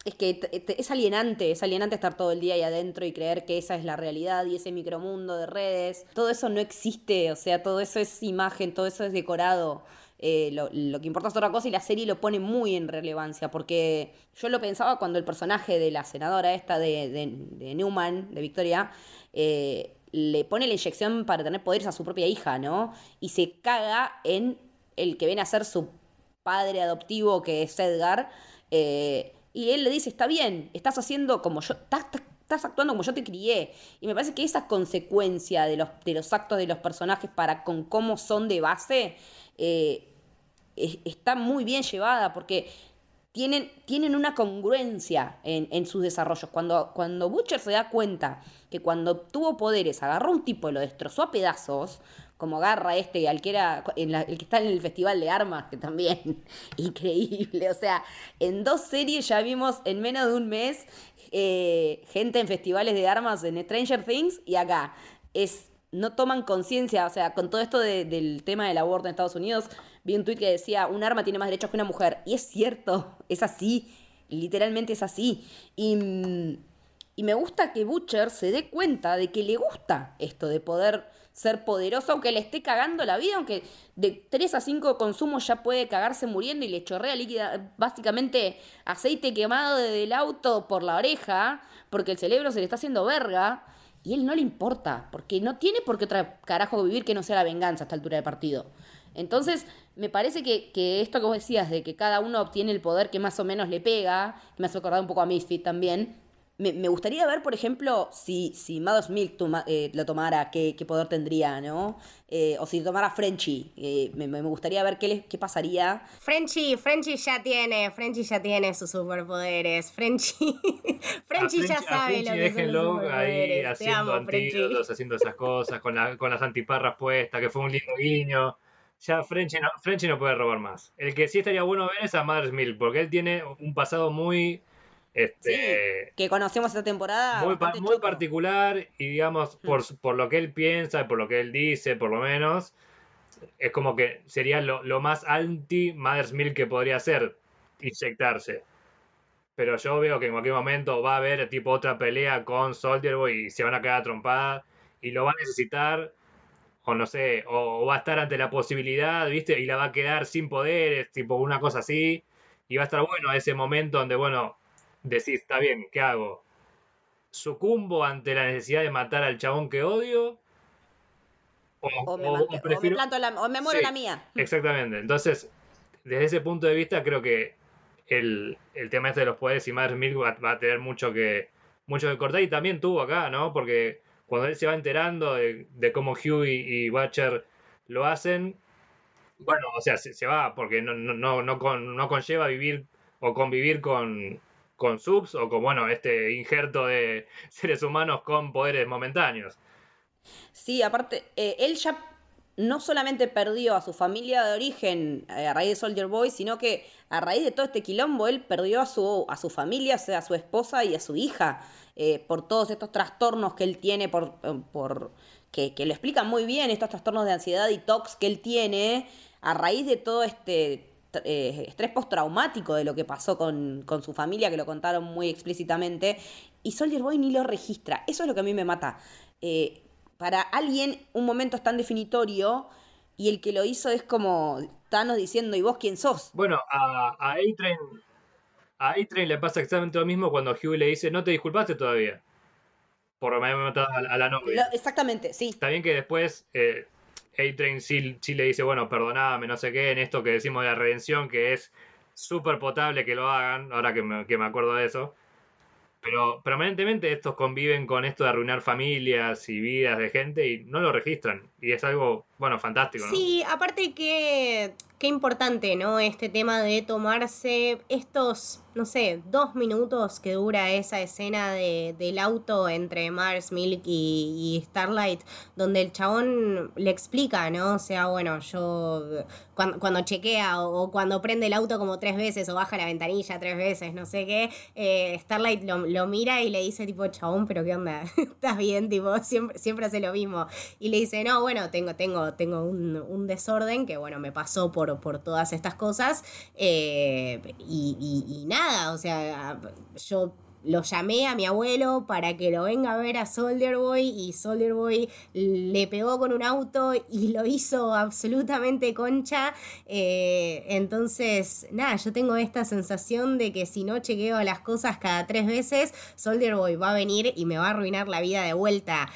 es que es alienante, es alienante estar todo el día ahí adentro y creer que esa es la realidad y ese micromundo de redes. Todo eso no existe, o sea, todo eso es imagen, todo eso es decorado. Eh, lo, que importa es otra cosa y la serie lo pone muy en relevancia, porque yo lo pensaba cuando el personaje de la senadora esta de, Newman, de Victoria, eh, le pone la inyección para tener poderes a su propia hija, ¿no? Y se caga en el que viene a ser su padre adoptivo, que es Edgar. Eh, y él le dice, está bien, estás haciendo como yo, estás, actuando como yo te crié. Y me parece que esa consecuencia de los, de los actos de los personajes para con cómo son de base eh, está muy bien llevada porque tienen, tienen una congruencia en, en, sus desarrollos. Cuando, cuando Butcher se da cuenta que cuando tuvo poderes agarró a un tipo y lo destrozó a pedazos, como Garra este, al que era el que está en el Festival de Armas, que también, [laughs] increíble. O sea, en dos series ya vimos en menos de un mes eh, gente en festivales de armas en Stranger Things y acá. Es, no toman conciencia, o sea, con todo esto del tema del aborto en Estados Unidos, vi un tuit que decía, un arma tiene más derechos que una mujer. Y es cierto, [laughs] es así, literalmente es así. Y, y me gusta que Butcher se dé cuenta de que le gusta esto de poder ser poderoso, aunque le esté cagando la vida, aunque de 3 a 5 consumos ya puede cagarse muriendo y le chorrea líquida, básicamente aceite quemado del auto por la oreja, porque el cerebro se le está haciendo verga, y él no le importa, porque no tiene por qué otra carajo vivir que no sea la venganza a esta altura del partido. Entonces, me parece que, que, esto que vos decías, de que cada uno obtiene el poder que más o menos le pega, me hace acordar un poco a Misfit también, me, gustaría ver, por ejemplo, si, si Mother's Milk eh, lo tomara, qué, poder tendría, ¿no? Eh, o si tomara Frenchy. Eh, me, gustaría ver qué, qué pasaría. Frenchy, Frenchy ya tiene, Frenchy ya tiene sus superpoderes. Frenchy, [laughs] Frenchy ya sabe lo que son los superpoderes. Ahí haciendo antídotos, haciendo esas cosas, con, con las antiparras puestas, que fue un lindo guiño. Ya Frenchy no, Frenchy no puede robar más. El que sí estaría bueno ver es a Mother's Milk, porque él tiene un pasado muy este, que conocemos esta temporada. Muy, muy particular y digamos, mm. por, por, lo que él piensa, por lo que él dice, por lo menos, es como que sería lo, lo más anti Mother's Milk que podría ser, inyectarse. Pero yo veo que en cualquier momento va a haber tipo otra pelea con Soldier Boy y se van a quedar trompadas y lo va a necesitar o no sé, o, va a estar ante la posibilidad, ¿viste? Y la va a quedar sin poderes, tipo una cosa así. Y va a estar bueno ese momento donde, bueno, decís, está bien, ¿qué hago? ¿Sucumbo ante la necesidad de matar al chabón que odio? O, me, muero la mía. [laughs] Exactamente. Entonces, desde ese punto de vista, creo que el, tema este de los poderes y Madre Milk va, a tener mucho que, mucho que cortar. Y también tuvo acá, ¿no? Porque cuando él se va enterando de, cómo Huey y Butcher lo hacen, bueno, o sea, se, va, porque no, no, no, no conlleva vivir o convivir con, con subs o con, bueno, este injerto de [laughs] seres humanos con poderes momentáneos. Sí, aparte, eh, él ya no solamente perdió a su familia de origen eh, a raíz de Soldier Boy, sino que a raíz de todo este quilombo, él perdió a su, a su familia, o sea, a su esposa y a su hija, eh, por todos estos trastornos que él tiene, por, por que, que lo explican muy bien, estos trastornos de ansiedad y tox que él tiene, a raíz de todo este eh, estrés postraumático de lo que pasó con, su familia, que lo contaron muy explícitamente, y Soldier Boy ni lo registra. Eso es lo que a mí me mata. Eh, para alguien un momento es tan definitorio y el que lo hizo es como Thanos diciendo, ¿y vos quién sos? Bueno, a, a A-Train A le pasa exactamente lo mismo cuando Huey le dice, no te disculpaste todavía. Por haberme matado a, a la novia. Lo- exactamente, sí. Está bien que después eh, A-Train sí, sí le dice, bueno, perdoname, no sé qué, en esto que decimos de la redención, que es súper potable que lo hagan, ahora que me, que me acuerdo de eso. Pero permanentemente estos conviven con esto de arruinar familias y vidas de gente y no lo registran. Y es algo, bueno, fantástico. Sí, aparte que qué importante, ¿no? Este tema de tomarse estos, no sé, dos minutos que dura esa escena de, del auto entre Mars, Milk y, Starlight, donde el chabón le explica, ¿no? O sea, bueno, yo cuando, cuando chequea o, o cuando prende el auto como tres veces o baja la ventanilla tres veces, no sé qué, eh, Starlight lo, lo mira y le dice tipo, chabón, pero ¿qué onda? [laughs] ¿Estás bien? Tipo, siempre, siempre hace lo mismo. Y le dice, no, bueno, tengo, tengo, tengo un, desorden que, bueno, me pasó por, por todas estas cosas. eh, y nada, o sea, yo lo llamé a mi abuelo para que lo venga a ver a Soldier Boy y Soldier Boy le pegó con un auto y lo hizo absolutamente concha. Eh, entonces, nada, yo tengo esta sensación de que si no chequeo las cosas cada tres veces, Soldier Boy va a venir y me va a arruinar la vida de vuelta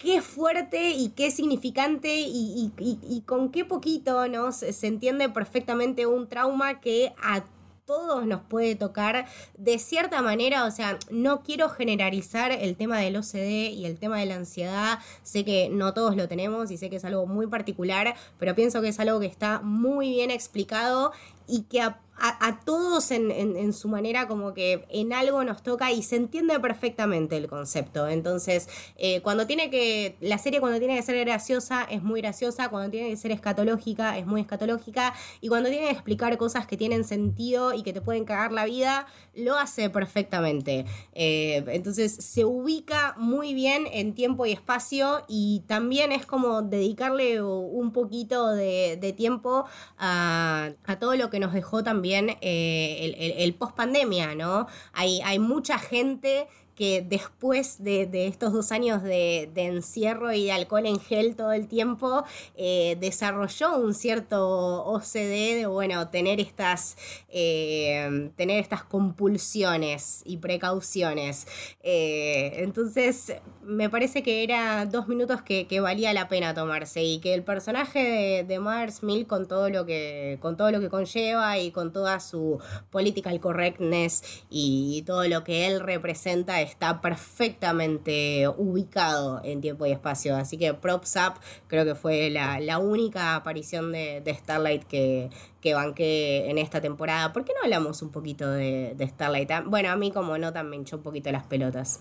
qué fuerte y qué significante y, y- y- con qué poquito ¿no? se, se entiende perfectamente un trauma que a todos nos puede tocar de cierta manera, o sea, no quiero generalizar el tema del OCD y el tema de la ansiedad, sé que no todos lo tenemos y sé que es algo muy particular, pero pienso que es algo que está muy bien explicado y que a, todos en, su manera como que en algo nos toca y se entiende perfectamente el concepto. Entonces, eh, cuando tiene que, la serie cuando tiene que ser graciosa es muy graciosa, cuando tiene que ser escatológica es muy escatológica y cuando tiene que explicar cosas que tienen sentido y que te pueden cagar la vida, lo hace perfectamente. Eh, entonces, se ubica muy bien en tiempo y espacio y también es como dedicarle un poquito de, tiempo a todo lo que nos dejó también eh, el, el- el post pandemia, ¿no? Hay, hay mucha gente que después de, estos dos años de, encierro y de alcohol en gel todo el tiempo, eh, desarrolló un cierto OCD de, bueno, tener estas, eh, tener estas compulsiones y precauciones. Eh, entonces, me parece que era dos minutos que, valía la pena tomarse y que el personaje de, Mars Mill con todo lo que con todo lo que conlleva y con toda su political correctness y todo lo que él representa está perfectamente ubicado en tiempo y espacio. Así que props up, creo que fue la, única aparición de, Starlight que, que banqué en esta temporada. ¿Por qué no hablamos un poquito de, de Starlight? Ah, Bueno, a mí como no también echó un poquito las pelotas.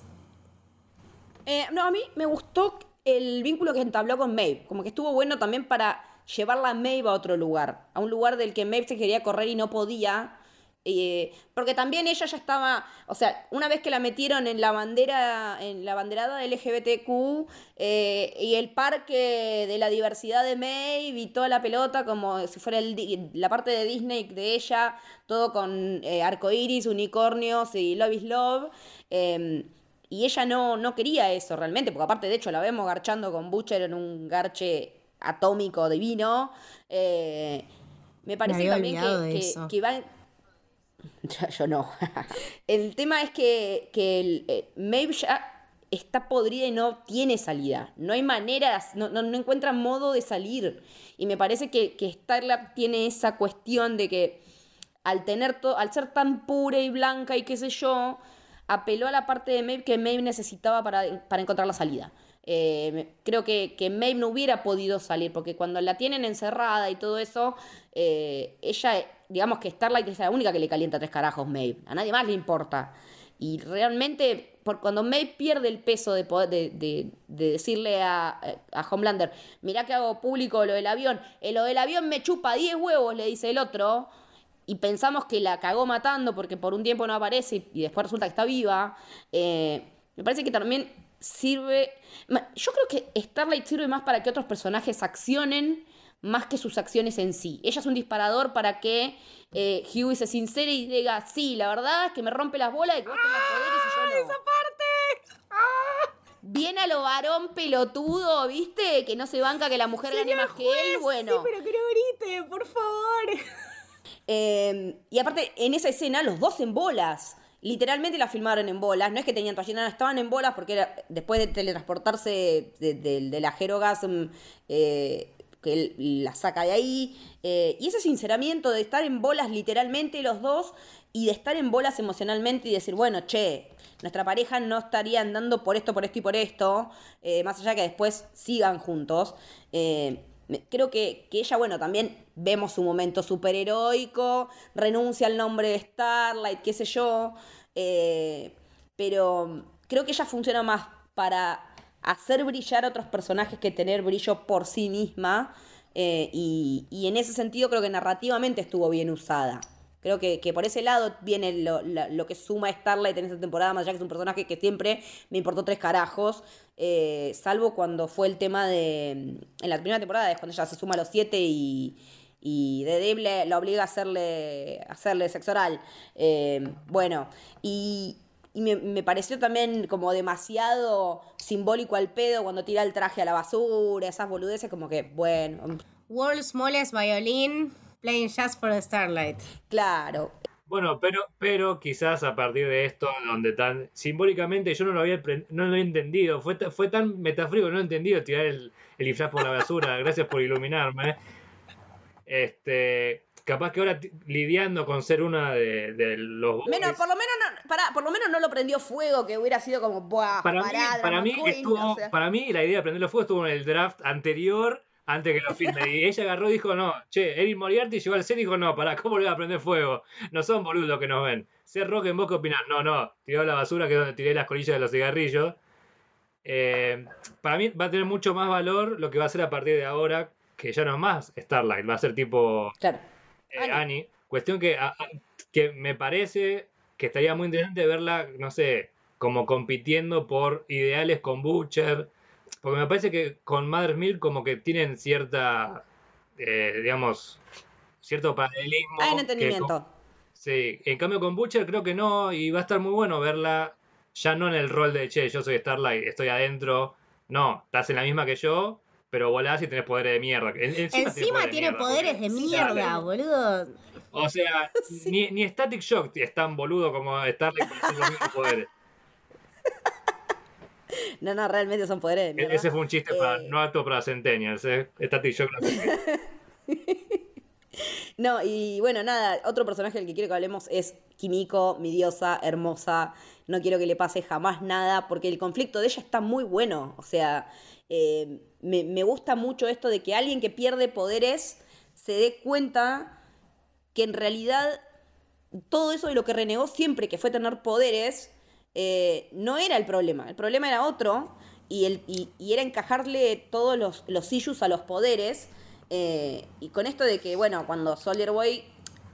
Eh, no, a mí me gustó el vínculo que entabló con Maeve. Como que estuvo bueno también para llevarla a Maeve a otro lugar. A un lugar del que Maeve se quería correr y no podía. Eh, porque también ella ya estaba, o sea, una vez que la metieron en la bandera, en la banderada LGBTQ eh, y el parque de la diversidad de Maeve y toda la pelota como si fuera el la parte de Disney de ella, todo con eh, arcoíris, unicornios y Love is Love. eh, y ella no, no quería eso realmente, porque aparte de hecho la vemos garchando con Butcher en un garche atómico divino. Eh, me parece había también que, que, que va... [laughs] Yo, yo no. [laughs] el tema es que, que eh, Maeve ya está podrida y no tiene salida. No hay maneras, no, no, no encuentra modo de salir. Y me parece que, que Starlab tiene esa cuestión de que al tener to- al ser tan pura y blanca y qué sé yo, apeló a la parte de Maeve que Maeve necesitaba para, para encontrar la salida. Eh, creo que, que Maeve no hubiera podido salir, porque cuando la tienen encerrada y todo eso, eh, ella, digamos que Starlight es la única que le calienta tres carajos Maeve. A nadie más le importa. Y realmente, por cuando Maeve pierde el peso de, poder, de, de- de decirle a, a Homelander, mirá que hago público lo del avión, eh, lo del avión me chupa 10 huevos, le dice el otro, y pensamos que la cagó matando porque por un tiempo no aparece y, y después resulta que está viva, eh, me parece que también sirve... Yo creo que Starlight sirve más para que otros personajes accionen más que sus acciones en sí. Ella es un disparador para que eh, Huey se sincere y diga, sí, la verdad es que me rompe las bolas de que vos tengas poderes y yo no. ¡Esa parte! Bien a lo varón pelotudo, ¿viste? Que no se banca que la mujer gane más que él. Bueno. Sí, pero que no grite, por favor. Eh, y aparte, en esa escena, los dos en bolas. Literalmente la filmaron en bolas. No es que tenían toallina, estaban en bolas porque era, después de teletransportarse de, de, de la Herogasm, eh, que él la saca de ahí. Eh, y ese sinceramiento de estar en bolas literalmente los dos y de estar en bolas emocionalmente y decir, bueno, che, nuestra pareja no estaría andando por esto, por esto y por esto, eh, más allá que después sigan juntos. Eh, creo que, que, ella, bueno, también vemos su momento superheroico, renuncia al nombre de Starlight, qué sé yo, eh, pero creo que ella funciona más para hacer brillar a otros personajes que tener brillo por sí misma, eh, y, y en ese sentido creo que narrativamente estuvo bien usada. Creo que, que, por ese lado viene lo, lo, lo, que suma Starlight en esta temporada, más allá que es un personaje que siempre me importó tres carajos, eh, salvo cuando fue el tema de... En la primera temporada es cuando ella se suma a los siete y, y de Dave la obliga a hacerle, a hacerle sexo oral. Eh, bueno, y, y me, me, pareció también como demasiado simbólico al pedo cuando tira el traje a la basura, esas boludeces como que, bueno... World's Smallest Violin Playing Jazz for the Starlight. Claro. Bueno, pero, pero quizás a partir de esto, donde tan simbólicamente yo no lo había, no lo había entendido, fue, fue tan metafórico, no he entendido tirar el, el disfraz por la basura, [laughs] gracias por iluminarme. Este, capaz que ahora lidiando con ser una de, de los menos, por lo menos no, para, por lo menos no lo prendió fuego que hubiera sido como buah, para mí para mí Queen, estuvo, o sea. para mí la idea de prenderlo fuego estuvo en el draft anterior antes que lo filme. Y ella agarró y dijo, no, che, Eric Moriarty llegó al set y dijo, no, pará, ¿cómo le voy a prender fuego? No son boludos que nos ven. Ser rock en vos qué opinás. No, no, tiró la basura que es donde tiré las colillas de los cigarrillos. Eh, para mí va a tener mucho más valor lo que va a ser a partir de ahora, que ya no es más Starlight, va a ser tipo claro. eh, Annie. Annie. Cuestión que, a, que me parece que estaría muy interesante verla, no sé, como compitiendo por ideales con Butcher porque me parece que con Mother's Milk como que tienen cierta, eh, digamos, cierto paralelismo. Hay un entendimiento. sí, en cambio con Butcher creo que no, y va a estar muy bueno verla ya no en el rol de, che, yo soy Starlight, estoy adentro. No, estás en la misma que yo, pero volás y tenés poderes de mierda. En, encima, encima, tiene poderes, tiene poderes de mierda, boludo. O sea, [laughs] sí. ni, ni Static Shock es tan boludo como Starlight con los mismos poderes. [laughs] No, no, realmente son poderes de mierda. Ese fue un chiste eh... para, no apto para Centennials, ¿eh? Static Shock no No, y bueno, nada, otro personaje del que quiero que hablemos es Kimiko, mi diosa, hermosa. No quiero que le pase jamás nada, porque el conflicto de ella está muy bueno. O sea, eh, me, me gusta mucho esto de que alguien que pierde poderes se dé cuenta que en realidad todo eso de lo que renegó siempre, que fue tener poderes, eh, no era el problema. El problema era otro y, el, y, y era encajarle todos los, los issues a los poderes. Eh, y con esto de que, bueno, cuando Soldier Boy.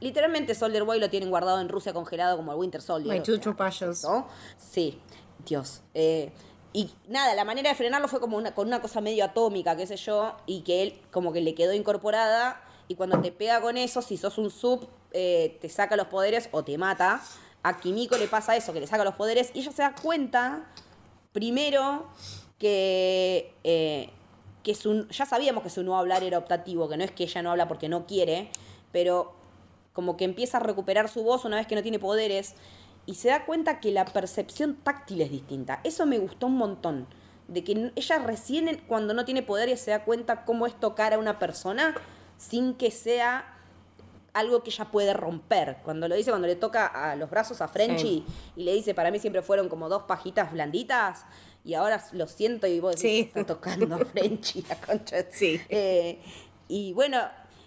Literalmente Soldier Boy lo tienen guardado en Rusia congelado como el Winter Soldier. My two. Sí, Dios. Eh, y nada, la manera de frenarlo fue como una, con una cosa medio atómica, qué sé yo, y que él como que le quedó incorporada. Y cuando te pega con eso, si sos un sub, eh, te saca los poderes o te mata a Kimiko le pasa eso, que le saca los poderes, y ella se da cuenta, primero, que, eh, que su, ya sabíamos que su no hablar era optativo, que no es que ella no habla porque no quiere, pero como que empieza a recuperar su voz una vez que no tiene poderes, y se da cuenta que la percepción táctil es distinta. Eso me gustó un montón. De que ella recién cuando no tiene poderes se da cuenta cómo es tocar a una persona sin que sea algo que ella puede romper. Cuando lo dice, cuando le toca a los brazos a Frenchy sí. y le dice, para mí siempre fueron como dos pajitas blanditas y ahora lo siento y vos decís, sí. está tocando a Frenchy, la concha. [laughs] Sí. Eh, y bueno,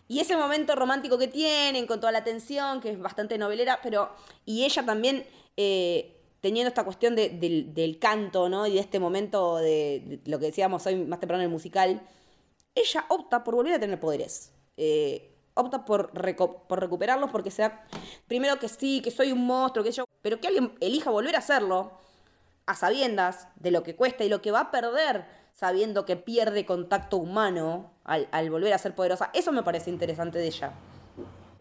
y ese momento romántico que tienen con toda la tensión, que es bastante novelera, pero, y ella también... Eh, teniendo esta cuestión de, de, del canto, ¿no? Y de este momento de, de, lo que decíamos hoy más temprano en el musical, ella opta por volver a tener poderes. Eh, opta por, por recuperarlos porque se da, primero que sí, que soy un monstruo, que yo, pero que alguien elija volver a hacerlo a sabiendas de lo que cuesta y lo que va a perder sabiendo que pierde contacto humano al, al volver a ser poderosa. Eso me parece interesante de ella.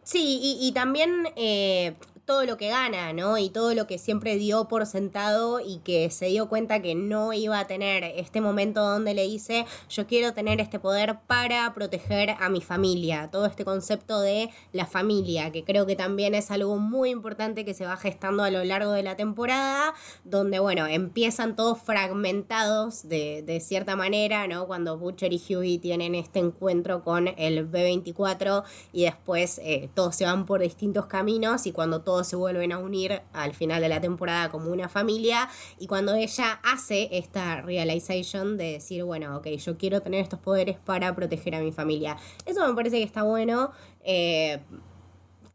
Sí, y, y también eh, todo lo que gana, ¿no? Y todo lo que siempre dio por sentado y que se dio cuenta que no iba a tener este momento donde le dice, yo quiero tener este poder para proteger a mi familia. Todo este concepto de la familia, que creo que también es algo muy importante que se va gestando a lo largo de la temporada, donde, bueno, empiezan todos fragmentados de, de cierta manera, ¿no? Cuando Butcher y Huey tienen este encuentro con el B24 y después eh, todos se van por distintos caminos y cuando se vuelven a unir al final de la temporada como una familia y cuando ella hace esta realization de decir, bueno, ok, yo quiero tener estos poderes para proteger a mi familia. Eso me parece que está bueno. Eh,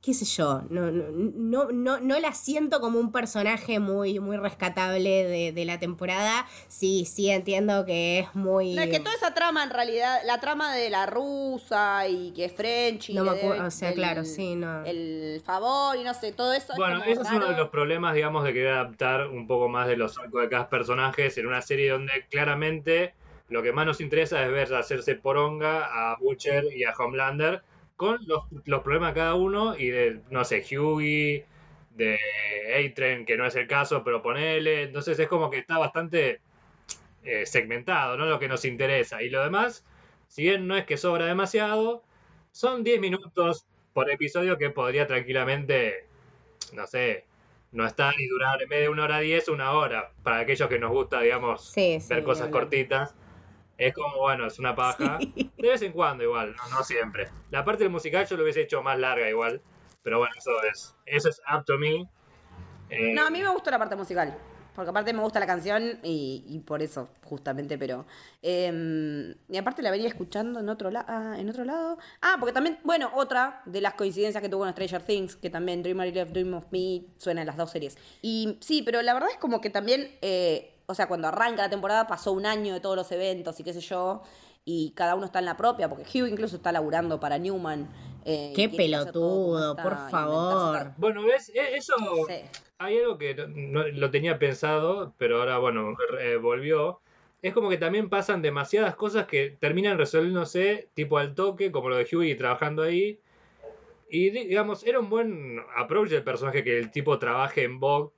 qué sé yo, no, no, no, no, la siento como un personaje muy, muy rescatable de, la temporada. Sí, sí entiendo que es muy. No, es que toda esa trama en realidad, la trama de la rusa y que es French y No me acuerdo, o sea, claro, sí, no. El favor y no sé, todo eso. Bueno, ese es uno de los problemas, digamos, de querer adaptar un poco más de los arcos de cada personajes en una serie donde claramente lo que más nos interesa es ver hacerse poronga a Butcher y a Homelander con los, problemas de cada uno y de, no sé, Hughie, de A-Train, que no es el caso, pero ponele. Entonces es como que está bastante eh, segmentado, ¿no? Lo que nos interesa. Y lo demás, si bien no es que sobra demasiado, son 10 minutos por episodio que podría tranquilamente, no sé, no estar y durar en vez de una hora 10, una hora. Para aquellos que nos gusta, digamos, ver cosas cortitas. Es como, bueno, es una paja. De vez en cuando igual, no, siempre. La parte del musical yo lo hubiese hecho más larga igual. Pero bueno, eso es, eso es up to me. Eh, no, a mí me gusta la parte musical. Porque aparte me gusta la canción y, por eso, justamente, pero... Em, y aparte la venía escuchando en otro, ah, en otro lado. Ah, porque también, bueno, otra de las coincidencias que tuvo en Stranger Things, que también Dreamer y Love Dream of Me suena en las dos series. Y sí, pero la verdad es como que también eh, o sea, cuando arranca la temporada pasó un año de todos los eventos y qué sé yo, y cada uno está en la propia, porque Hugh incluso está laburando para Newman. Eh, qué pelotudo, por favor. Bueno, ¿ves? E-, eso hay algo que no, lo tenía pensado, pero ahora, bueno, volvió. Es como que también pasan demasiadas cosas que terminan resolviéndose tipo al toque, como lo de Hughie trabajando ahí. Y digamos, era un buen approach del personaje que el tipo trabaje en Vogue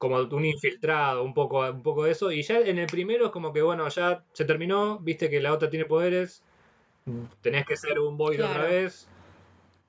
como un infiltrado, un poco, un poco de eso. Y ya en el primero es como que, bueno, ya se terminó, viste que la otra tiene poderes, tenés que ser un boy otra vez.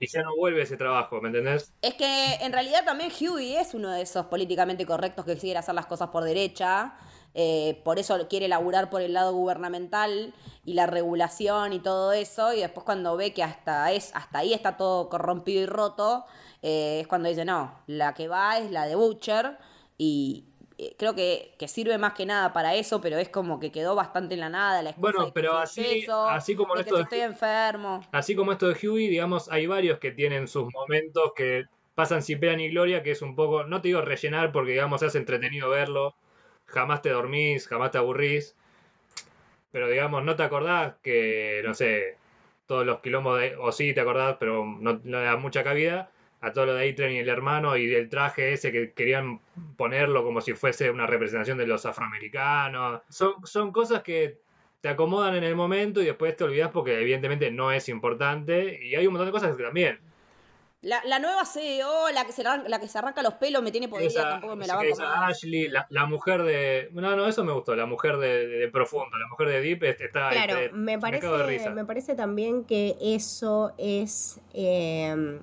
Y ya no vuelve ese trabajo, ¿me entendés? Es que en realidad también Huey es uno de esos políticamente correctos que quiere hacer las cosas por derecha. Eh, por eso quiere laburar por el lado gubernamental y la regulación y todo eso. Y después cuando ve que hasta, es, hasta ahí está todo corrompido y roto, eh, es cuando dice, no, la que va es la de Butcher y eh, creo que, sirve más que nada para eso, pero es como que quedó bastante en la nada la Bueno, pero así, así como esto de, estoy enfermo. Así como esto de Huey, digamos, hay varios que tienen sus momentos que pasan sin pena ni gloria, que es un poco, no te digo rellenar porque digamos es entretenido verlo, jamás te dormís, jamás te aburrís, pero digamos, no te acordás que, no sé, todos los quilombos de, o sí te acordás, pero no, no da mucha cabida, a todo lo de a y el hermano y el traje ese que querían ponerlo como si fuese una representación de los afroamericanos. Son, son cosas que te acomodan en el momento y después te olvidas porque evidentemente no es importante y hay un montón de cosas que también. La, la nueva CEO, la que, se, la que se arranca los pelos, me tiene podrida, tampoco me la va a comer. Ashley, la, mujer de... No, no, eso me gustó, la mujer de, Profundo, la mujer de Deep este, está... Claro, me, parece, me, parece también que eso es... Eh,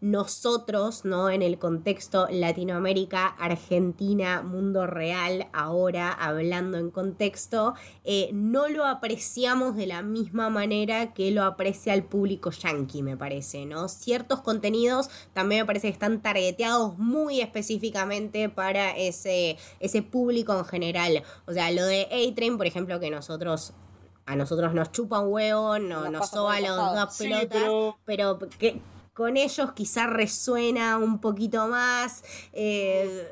nosotros, ¿no? En el contexto Latinoamérica, Argentina, mundo real, ahora hablando en contexto, eh, no lo apreciamos de la misma manera que lo aprecia el público yankee, me parece, ¿no? Ciertos contenidos también me parece que están targeteados muy específicamente para ese, ese público en general. O sea, lo de A-Train, por ejemplo, que nosotros a nosotros nos chupa un huevo, no, nos soba los dos pelotas, pero, pero que, con ellos quizá resuena un poquito más. Eh,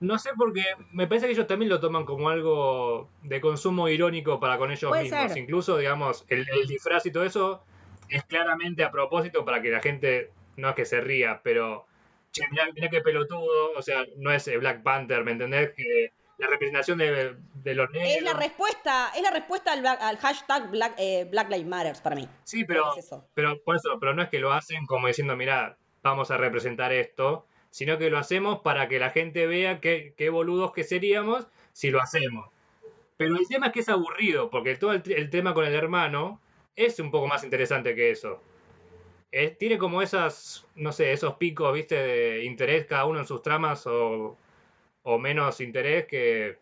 no sé porque me parece que ellos también lo toman como algo de consumo irónico para con ellos mismos. Incluso, digamos, el, disfraz y todo eso es claramente a propósito para que la gente, no es que se ría, pero, che, mirá, qué pelotudo, o sea, no es Black Panther, ¿me entendés? Que la representación de, los negros. Es la respuesta, es la respuesta al, hashtag Black, eh, Black Lives Matter para mí. Sí, pero, pero por eso, pero no es que lo hacen como diciendo, mira, vamos a representar esto, sino que lo hacemos para que la gente vea qué, qué boludos que seríamos si lo hacemos. Pero el tema es que es aburrido, porque todo el, el tema con el hermano es un poco más interesante que eso. Es- tiene como esas, no sé, esos picos, viste, de interés cada uno en sus tramas o, o menos interés que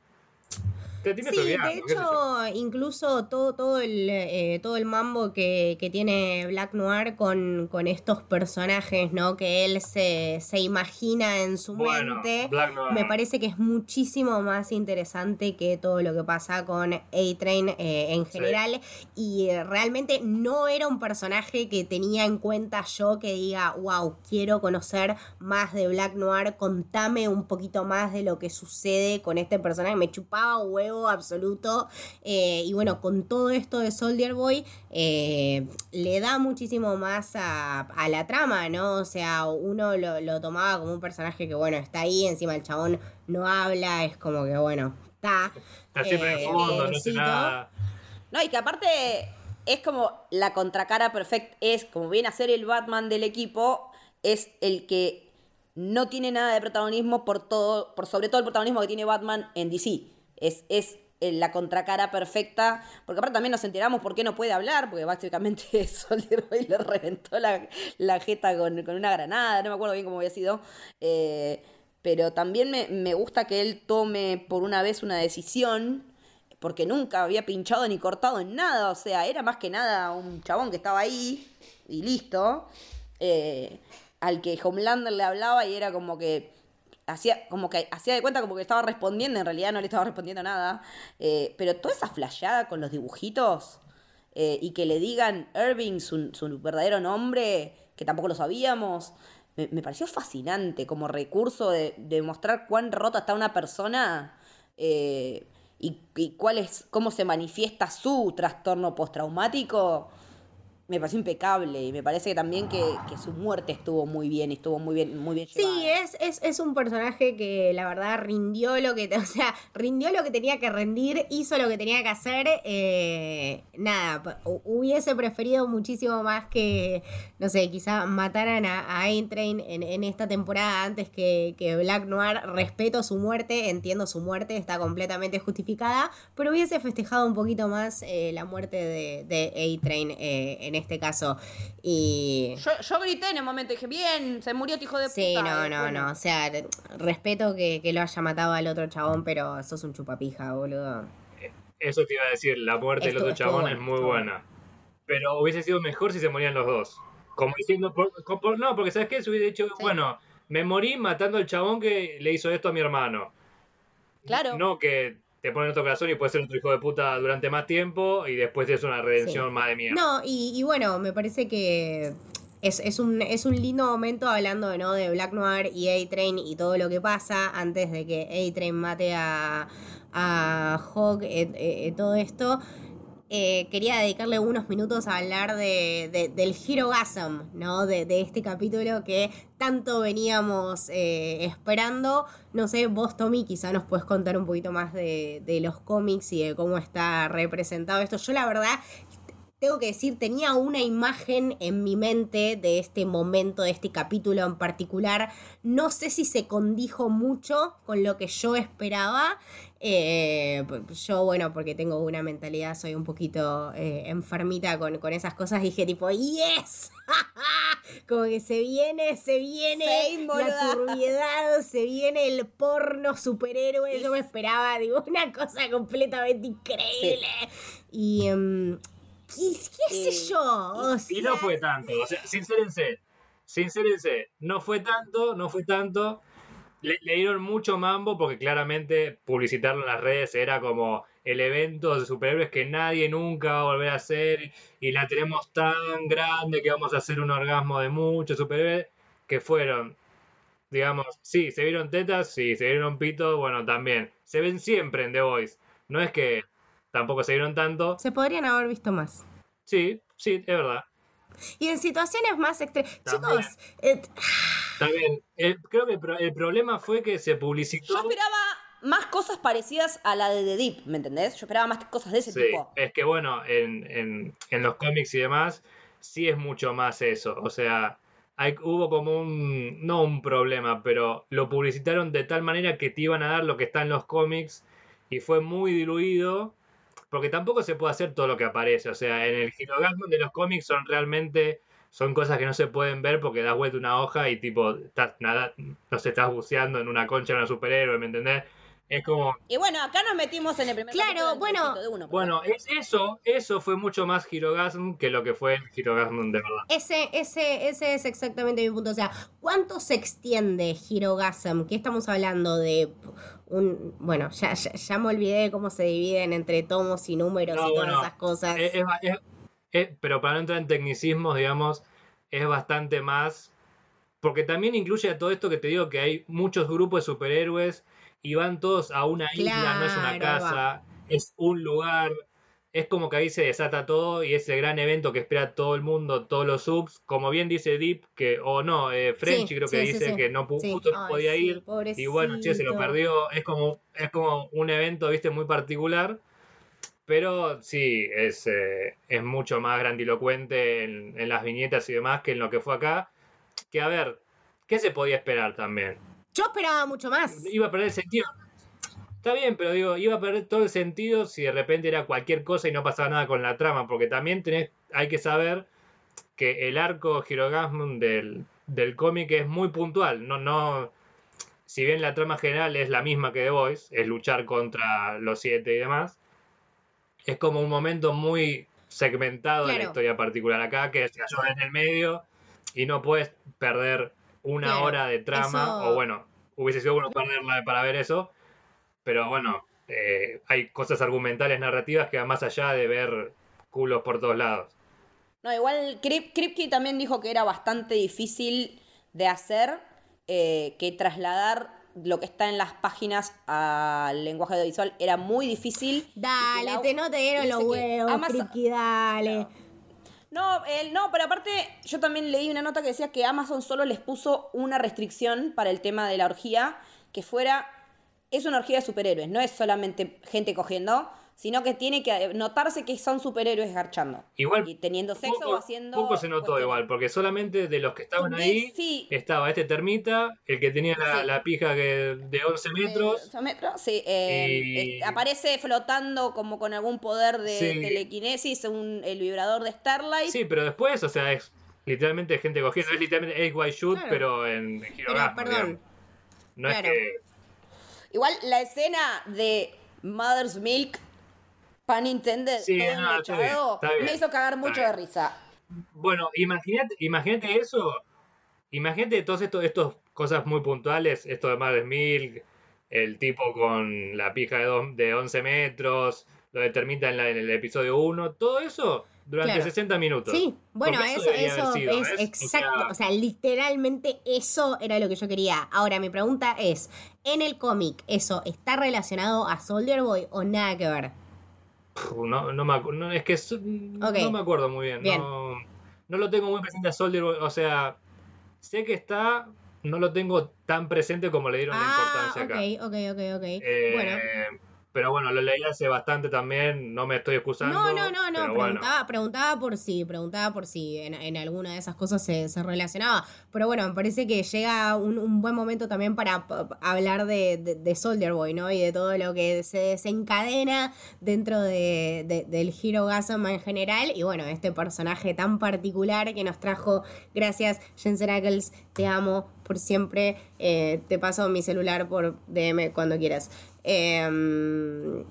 te Sí, de hecho, incluso todo, todo, el, eh, todo el mambo que, que tiene Black Noir con, con estos personajes, ¿no? Que él se, se imagina en su Bueno, mente. Black Noir. Me parece que es muchísimo más interesante que todo lo que pasa con A-Train eh, en Sí. general. Y eh, realmente no era un personaje que tenía en cuenta yo que diga, wow, quiero conocer más de Black Noir, contame un poquito más de lo que sucede con este personaje. Me chupaba un absoluto. Eh, y bueno, con todo esto de Soldier Boy, eh, le da muchísimo más a, a la trama, ¿no? O sea, uno lo, lo tomaba como un personaje que, bueno, está ahí, encima el chabón no habla, es como que, bueno, está. Está siempre eh, en fondo, no hace quierecito. nada. No, y que aparte es como la contracara perfecta, es como viene a ser el Batman del equipo, es el que no tiene nada de protagonismo por todo, por sobre todo el protagonismo que tiene Batman en DC. Es, es eh, la contracara perfecta, porque aparte también nos enteramos por qué no puede hablar, porque básicamente [laughs] Soldier Boy le reventó la, la jeta con, con una granada, no me acuerdo bien cómo había sido. eh, pero también me, me gusta que él tome por una vez una decisión porque nunca había pinchado ni cortado en nada, o sea, era más que nada un chabón que estaba ahí y listo, eh, al que Homelander le hablaba y era como que hacía como que hacía de cuenta como que estaba respondiendo, en realidad no le estaba respondiendo nada, eh, pero toda esa flasheada con los dibujitos eh, y que le digan Irving su, su verdadero nombre, que tampoco lo sabíamos, me, pareció fascinante como recurso de, de mostrar cuán rota está una persona eh, y, y cuál es, cómo se manifiesta su trastorno postraumático. Me pareció impecable y me parece también que, que su muerte estuvo muy bien y estuvo muy bien, muy bien Sí, llevada. es, es, es un personaje que la verdad rindió lo que, [laughs] o sea, rindió lo que tenía que rendir, hizo lo que tenía que hacer. eh, nada, hubiese preferido muchísimo más que, no sé, quizá mataran a, a A-Train en, en esta temporada antes que, que Black Noir. Respeto su muerte, entiendo su muerte, está completamente justificada, pero hubiese festejado un poquito más eh, la muerte de, de A-Train eh, en este caso. Y... Yo, yo grité en el momento, dije, bien, se murió tu hijo de puta. Sí, no, no, no. O sea, respeto que, que lo haya matado al otro chabón, pero sos un chupapija, boludo. Eso te iba a decir, la muerte del Estuvo- otro chabón estuvo es muy bueno, buena. Pero hubiese sido mejor si se morían los dos. Como diciendo, por- no, porque ¿sabes qué? Se hubiese dicho, bueno, me morí matando al chabón que le hizo esto a mi hermano. Claro. No que te ponen otro corazón y puede ser otro hijo de puta durante más tiempo y después es una redención Sí. más de mierda. No, y, y bueno, me parece que es, es, un, es un lindo momento hablando ¿no? de Black Noir y A-Train y todo lo que pasa antes de que A-Train mate a, a Hawk, eh, eh, todo esto. Eh, quería dedicarle unos minutos a hablar de, de- del Hero Gasm, ¿no? De, de este capítulo que tanto veníamos eh, esperando. No sé, vos, Tommy, quizá nos puedes contar un poquito más de, de los cómics y de cómo está representado esto. Yo, la verdad, tengo que decir, tenía una imagen en mi mente de este momento, de este capítulo en particular. No sé si se condijo mucho con lo que yo esperaba. Eh, yo, bueno, porque tengo una mentalidad, soy un poquito eh, enfermita con, con esas cosas, dije tipo, ¡yes! [laughs] Como que se viene, se viene Same, la turbiedad, se viene el porno superhéroe. Yo me esperaba, digo, una cosa completamente increíble. Y... em, ¿Qué, qué sé yo? O Y no fue tanto, o sea, sincérense, sincérense, no fue tanto, no fue tanto. Le, le dieron mucho mambo porque claramente publicitarlo en las redes era como el evento de superhéroes que nadie nunca va a volver a hacer y la tenemos tan grande que vamos a hacer un orgasmo de muchos superhéroes que fueron, digamos, sí, se vieron tetas, sí, se vieron pitos, bueno, también. Se ven siempre en The Voice. No es que tampoco se vieron tanto. Se podrían haber visto más. Sí, sí, es verdad. Y en situaciones más extremas. También. Chicos, eh, También, el- creo que el, pro- el problema fue que se publicitó. Yo esperaba más cosas parecidas a la de The Deep, ¿me entendés? Yo esperaba más cosas de ese Sí, tipo. es que bueno, en, en, en los cómics y demás, sí es mucho más eso. O sea, hay, hubo como un, no un problema, pero lo publicitaron de tal manera que te iban a dar lo que está en los cómics y fue muy diluido, porque tampoco se puede hacer todo lo que aparece, o sea, en el Hirogasmo de los cómics son realmente, son cosas que no se pueden ver porque das vuelta una hoja y tipo, estás nada, no sé, estás buceando en una concha de una superhéroe, ¿me entendés? Es como. Y bueno, acá nos metimos en el primer Claro, bueno. dibujito de uno, Bueno, es eso, eso fue mucho más Hirogasm que lo que fue el Hirogasm de verdad. Ese, ese, ese es exactamente mi punto. O sea, ¿cuánto se extiende Hirogasm? ¿Qué estamos hablando de un. Bueno, ya, ya, ya me olvidé de cómo se dividen entre tomos y números No, y todas bueno, esas cosas. Es- es- es- es- pero para no entrar en tecnicismos, digamos, es bastante más. Porque también incluye a todo esto que te digo que hay muchos grupos de superhéroes y van todos a una isla, no es una casa, es un lugar. Es como que ahí se desata todo y ese gran evento que espera todo el mundo, todos los subs. Como bien dice Deep, que, o no, eh, Frenchy Sí, creo que sí, dice sí. que no, justo no Ay, podía ir. Y bueno, che, se lo perdió. Es como, es como un evento, viste, muy particular. Pero sí, es, eh, es mucho más grandilocuente en, en las viñetas y demás que en lo que fue acá. Que a ver, ¿qué se podía esperar también? Yo esperaba mucho más. Iba a perder el sentido. Está bien, pero digo, iba a perder todo el sentido si de repente era cualquier cosa y no pasaba nada con la trama. Porque también tenés, hay que saber que el arco Hirogasm del, del cómic es muy puntual. No, no. Si bien la trama general es la misma que The Voice, es luchar contra los siete y demás, es como un momento muy segmentado de la Claro. historia particular acá, que se cayó en el medio y no puedes perder una Claro, hora de trama, eso- o bueno, hubiese sido bueno perderla para ver eso, pero bueno, eh, hay cosas argumentales, narrativas que van más allá de ver culos por todos lados. No, igual Krip- Kripke también dijo que era bastante difícil de hacer, eh, que trasladar lo que está en las páginas al lenguaje audiovisual era muy difícil. Dale, la- te no te dieron los huevos, Triki, dale. No, él- no, pero aparte yo también leí una nota que decía que Amazon solo les puso una restricción para el tema de la orgía, que fuera, es una orgía de superhéroes, no es solamente gente cogiendo, sino que tiene que notarse que son superhéroes garchando. Igual y teniendo sexo poco, o haciendo... poco se notó igual, porque solamente de los que estaban ahí sí. estaba este termita, el que tenía la, Sí. la pija que, de 11 metros. Eh, metros, sí, eh, Y- eh, aparece flotando como con algún poder de Sí. telequinesis, un, el vibrador de Starlight. Sí, pero después, o sea, es literalmente gente cogiendo. Es literalmente Ace White Shoot, Claro. pero en Pero, Hirogasmo, perdón. digamos. No claro. es que. Igual la escena de Mother's Milk, pan intended, Sí, todo no, está bien, enmechado, está bien, me hizo cagar mucho de risa. Bueno, imagínate, imagínate eso. Imagínate todas estos, estos cosas muy puntuales, esto de Mother's Milk, el tipo con la pija de, dos- de 11 metros, lo de Termita en, la- en el episodio 1, todo eso durante Claro. 60 minutos. Sí, bueno, Porque eso, eso sido, es ¿ves? exacto. O sea, literalmente eso era lo que yo quería. Ahora, mi pregunta es: ¿en el cómic eso está relacionado a Soldier Boy o nada que ver? No, no me acu- no, es que es- no Ok. me acuerdo muy bien. Bien. No, no lo tengo muy presente a Soldier Boy. O sea, sé que está, no lo tengo tan presente como le dieron la Ah, importancia ok, acá. ok, ok, ok. Eh, bueno. Pero bueno, lo leí hace bastante también, no me estoy excusando. No, no, no, no, pero bueno. preguntaba, preguntaba por si, preguntaba por si en, en alguna de esas cosas se, se relacionaba. Pero bueno, me parece que llega un, un buen momento también para hablar de, de, de Soldier Boy, ¿no? Y de todo lo que se desencadena dentro de, de- del Hero Gasm en general. Y bueno, este personaje tan particular que nos trajo, gracias Jensen Ackles, te amo por siempre. Eh, te paso mi celular por DM cuando quieras. Em,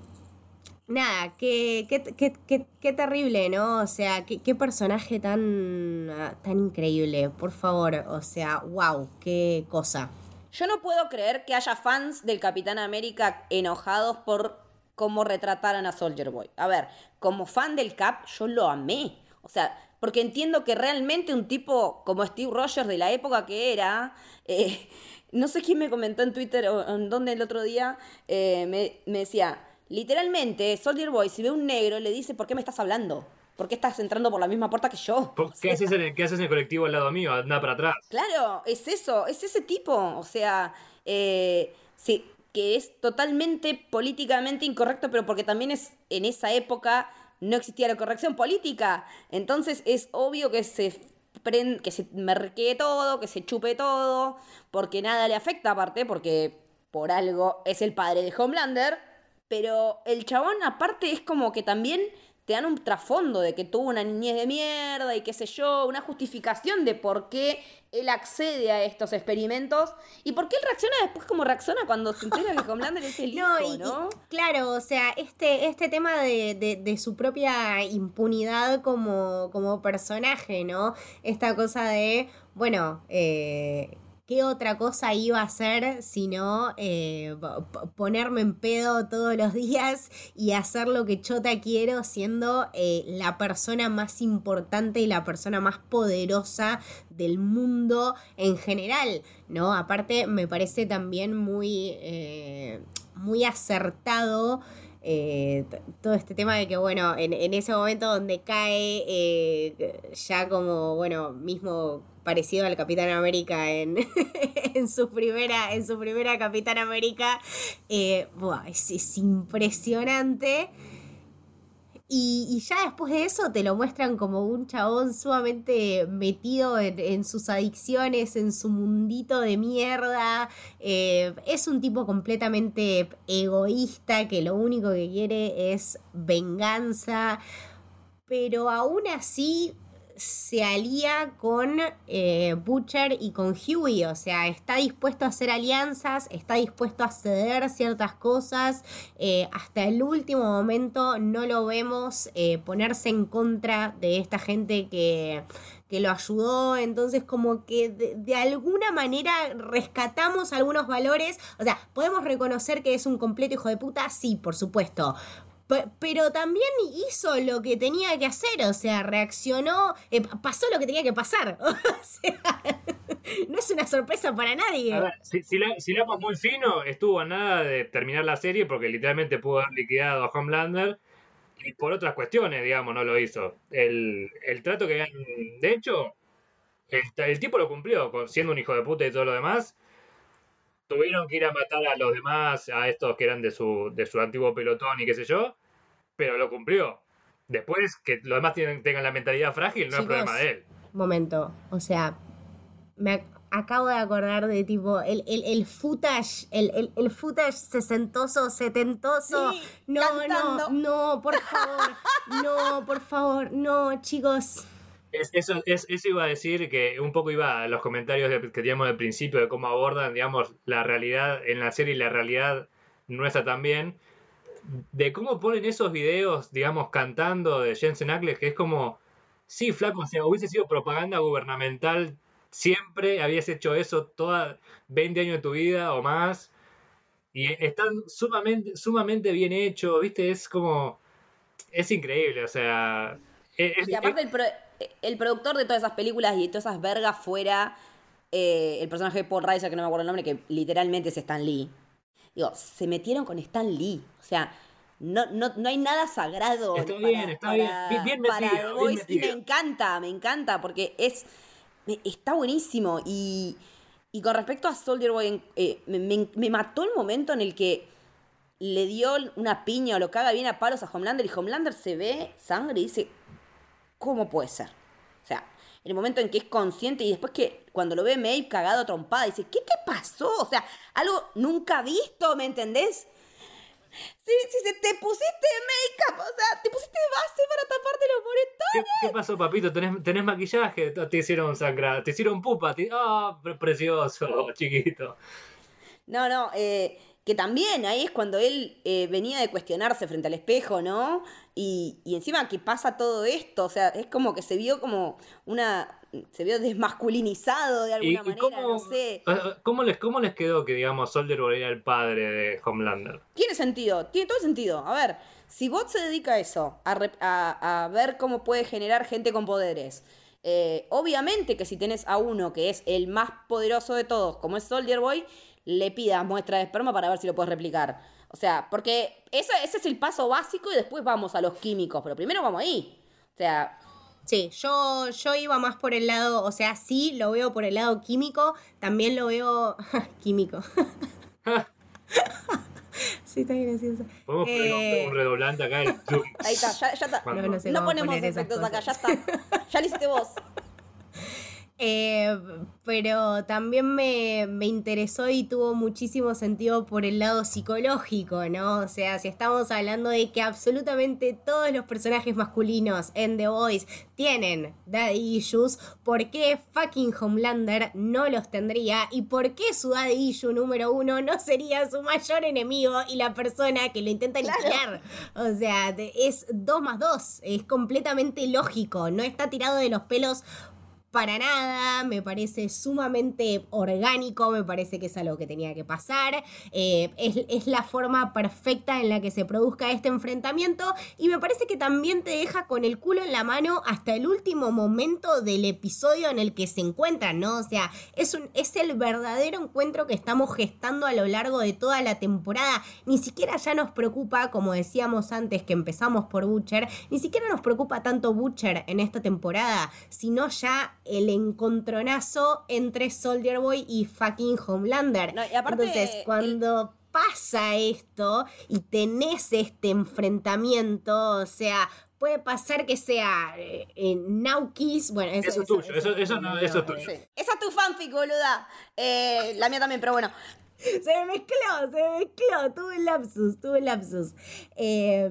Nada, qué, qué, qué, qué, terrible, ¿no? O sea, qué, personaje tan, tan increíble, por favor. O sea, wow, qué cosa. Yo no puedo creer que haya fans del Capitán América enojados por cómo retrataran a Soldier Boy. A ver, como fan del Cap, yo lo amé. O sea, porque entiendo que realmente un tipo como Steve Rogers de la época que era, eh, no sé quién me comentó en Twitter o en donde el otro día, eh, me, me decía, literalmente, Soldier Boy, si ve un negro, le dice, ¿por qué me estás hablando? ¿Por qué estás entrando por la misma puerta que yo? ¿Por- O ¿Qué, sea, haces en el, ¿Qué haces en el colectivo al lado mío? Anda para atrás. Claro, es eso, es ese tipo. O sea, eh, sí, que es totalmente políticamente incorrecto, pero porque también es en esa época no existía la corrección política. Entonces es obvio que se que se merquee todo, que se chupe todo, porque nada le afecta aparte, porque por algo es el padre de Homelander, pero el chabón aparte es como que también te dan un trasfondo de que tuvo una niñez de mierda y qué sé yo, una justificación de por qué él accede a estos experimentos y por qué él reacciona después como reacciona cuando se entera que Homelander es el hijo, No, y, ¿no? y- claro, o sea, este, este tema de, de- de su propia impunidad como, como personaje, ¿no? Esta cosa de, bueno, eh, ¿qué otra cosa iba a hacer sino eh, po- po- ponerme en pedo todos los días y hacer lo que chota quiero siendo eh, la persona más importante y la persona más poderosa del mundo en general, ¿no? Aparte me parece también muy, eh, muy acertado todo este tema de que, bueno, en, ese momento donde cae ya como, bueno, mismo parecido al Capitán América en, [laughs] en su primera en su primera Capitán América eh, buah, es, es impresionante y, y ya después de eso te lo muestran como un chabón sumamente metido en, en sus adicciones, en su mundito de mierda. Eh, es un tipo completamente egoísta que lo único que quiere es venganza. Pero aún así se alía con eh, Butcher y con Huey, o sea, está dispuesto a hacer alianzas, está dispuesto a ceder ciertas cosas, eh, hasta el último momento no lo vemos eh, ponerse en contra de esta gente que, que lo ayudó, entonces como que de, de alguna manera rescatamos algunos valores, o sea, podemos reconocer que es un completo hijo de puta, sí, por supuesto, pero también hizo lo que tenía que hacer, o sea, reaccionó, eh, pasó lo que tenía que pasar. [laughs] O sea, no es una sorpresa para nadie. Si, si, la, si muy fino, estuvo a nada de terminar la serie porque literalmente pudo haber liquidado a Homelander y por otras cuestiones, digamos, no lo hizo. El, el trato que habían. De hecho, el, el tipo lo cumplió, siendo un hijo de puta y todo lo demás. Tuvieron que ir a matar a los demás, a estos que eran de su, de su antiguo pelotón y qué sé yo, pero lo cumplió. Después, que los demás tienen, tengan la mentalidad frágil, no es problema de él. Momento, o sea, me ac- acabo de acordar de tipo el, el, el footage, el, el, el footage sesentoso, setentoso. Sí, no, cantando. no, no, por favor, no, por favor, no, chicos. Es- eso, es, eso iba a decir que un poco iba a los comentarios de- que teníamos al principio de cómo abordan, digamos, la realidad en la serie y la realidad nuestra también. De cómo ponen esos videos, digamos, cantando de Jensen Ackles, que es como, sí, flaco, o sea, hubiese sido propaganda gubernamental siempre, habías hecho eso toda 20 años de tu vida o más. Y están sumamente, sumamente bien hechos, ¿viste? Es como, es increíble, o sea... es- es- Y aparte el, pro- el productor de todas esas películas y de todas esas vergas fuera eh, el personaje de Paul Reiser, que no me acuerdo el nombre, que literalmente es Stan Lee. Digo, se metieron con Stan Lee. O sea, no, no, no hay nada sagrado. Está para- bien, está para- Bien- bien para bien. Y me encanta, me encanta, porque es. Está buenísimo. Y, y con respecto a Soldier Boy, eh, me, me- me mató el momento en el que le dio una piña o lo caga bien a palos a Homelander y Homelander se ve sangre y dice, ¿cómo puede ser? En el momento en que es consciente y después que cuando lo ve Maeve cagado trompada, dice, ¿qué te pasó? O sea, algo nunca visto, ¿me entendés? Si, si te pusiste make-up, o sea, te pusiste base para taparte los moretones. ¿Qué, qué pasó, papito? ¿Tenés, tenés maquillaje? Te hicieron sangrar, te hicieron pupa. te- ¡Ah, pre- precioso, [laughs] chiquito! No, no, eh, que también ahí es cuando él eh, venía de cuestionarse frente al espejo, ¿no? Y, y encima que pasa todo esto, o sea, es como que se vio como una... se vio desmasculinizado de ¿Y, alguna y manera, cómo, no sé. ah, ¿cómo, les, ¿Cómo les quedó que, digamos, Soldier Boy era el padre de Homelander? Tiene sentido, tiene todo sentido. A ver, si Bot se dedica a eso, a, a- a ver cómo puede generar gente con poderes, eh, obviamente que si tenés a uno que es el más poderoso de todos, como es Soldier Boy, le pidas muestra de esperma para ver si lo puedes replicar. O sea, porque eso, ese es el paso básico y después vamos a los químicos, pero primero vamos ahí. O sea, Sí, yo, yo iba más por el lado, o sea, sí, lo veo por el lado químico, también lo veo [laughs] químico. [laughs] sí, está gracioso. Podemos poner un- Eh, un redoblante acá. el ahí está, ya, ya está. No, no sé No cómo ponemos efectos acá, ya está. Ya lo hiciste vos. [laughs] Eh, pero también me, interesó y tuvo muchísimo sentido por el lado psicológico, ¿no? O sea, si estamos hablando de que absolutamente todos los personajes masculinos en The Voice tienen daddy issues, ¿por qué fucking Homelander no los tendría? ¿Y por qué su daddy issue número uno no sería su mayor enemigo y la persona que lo intenta limpiar? O sea, es dos más dos, es completamente lógico, no está tirado de los pelos para nada, me parece sumamente orgánico, me parece que es algo que tenía que pasar, eh, es, la forma perfecta en la que se produzca este enfrentamiento y me parece que también te deja con el culo en la mano hasta el último momento del episodio en el que se encuentran, ¿no? O sea, es, un, es el verdadero encuentro que estamos gestando a lo largo de toda la temporada, ni siquiera ya nos preocupa, como decíamos antes que empezamos por Butcher, ni siquiera nos preocupa tanto Butcher en esta temporada, sino ya el encontronazo entre Soldier Boy y fucking Homelander. Entonces, cuando pasa esto y tenés este enfrentamiento, o sea, puede pasar que sea en eh, Naukis. Bueno, eso, es tuyo, eso, no, eso es tuyo. Esa es tu fanfic, boluda. Eh, la mía también, pero bueno. Se me mezcló, se me mezcló, tuve lapsus, tuve lapsus. Eh,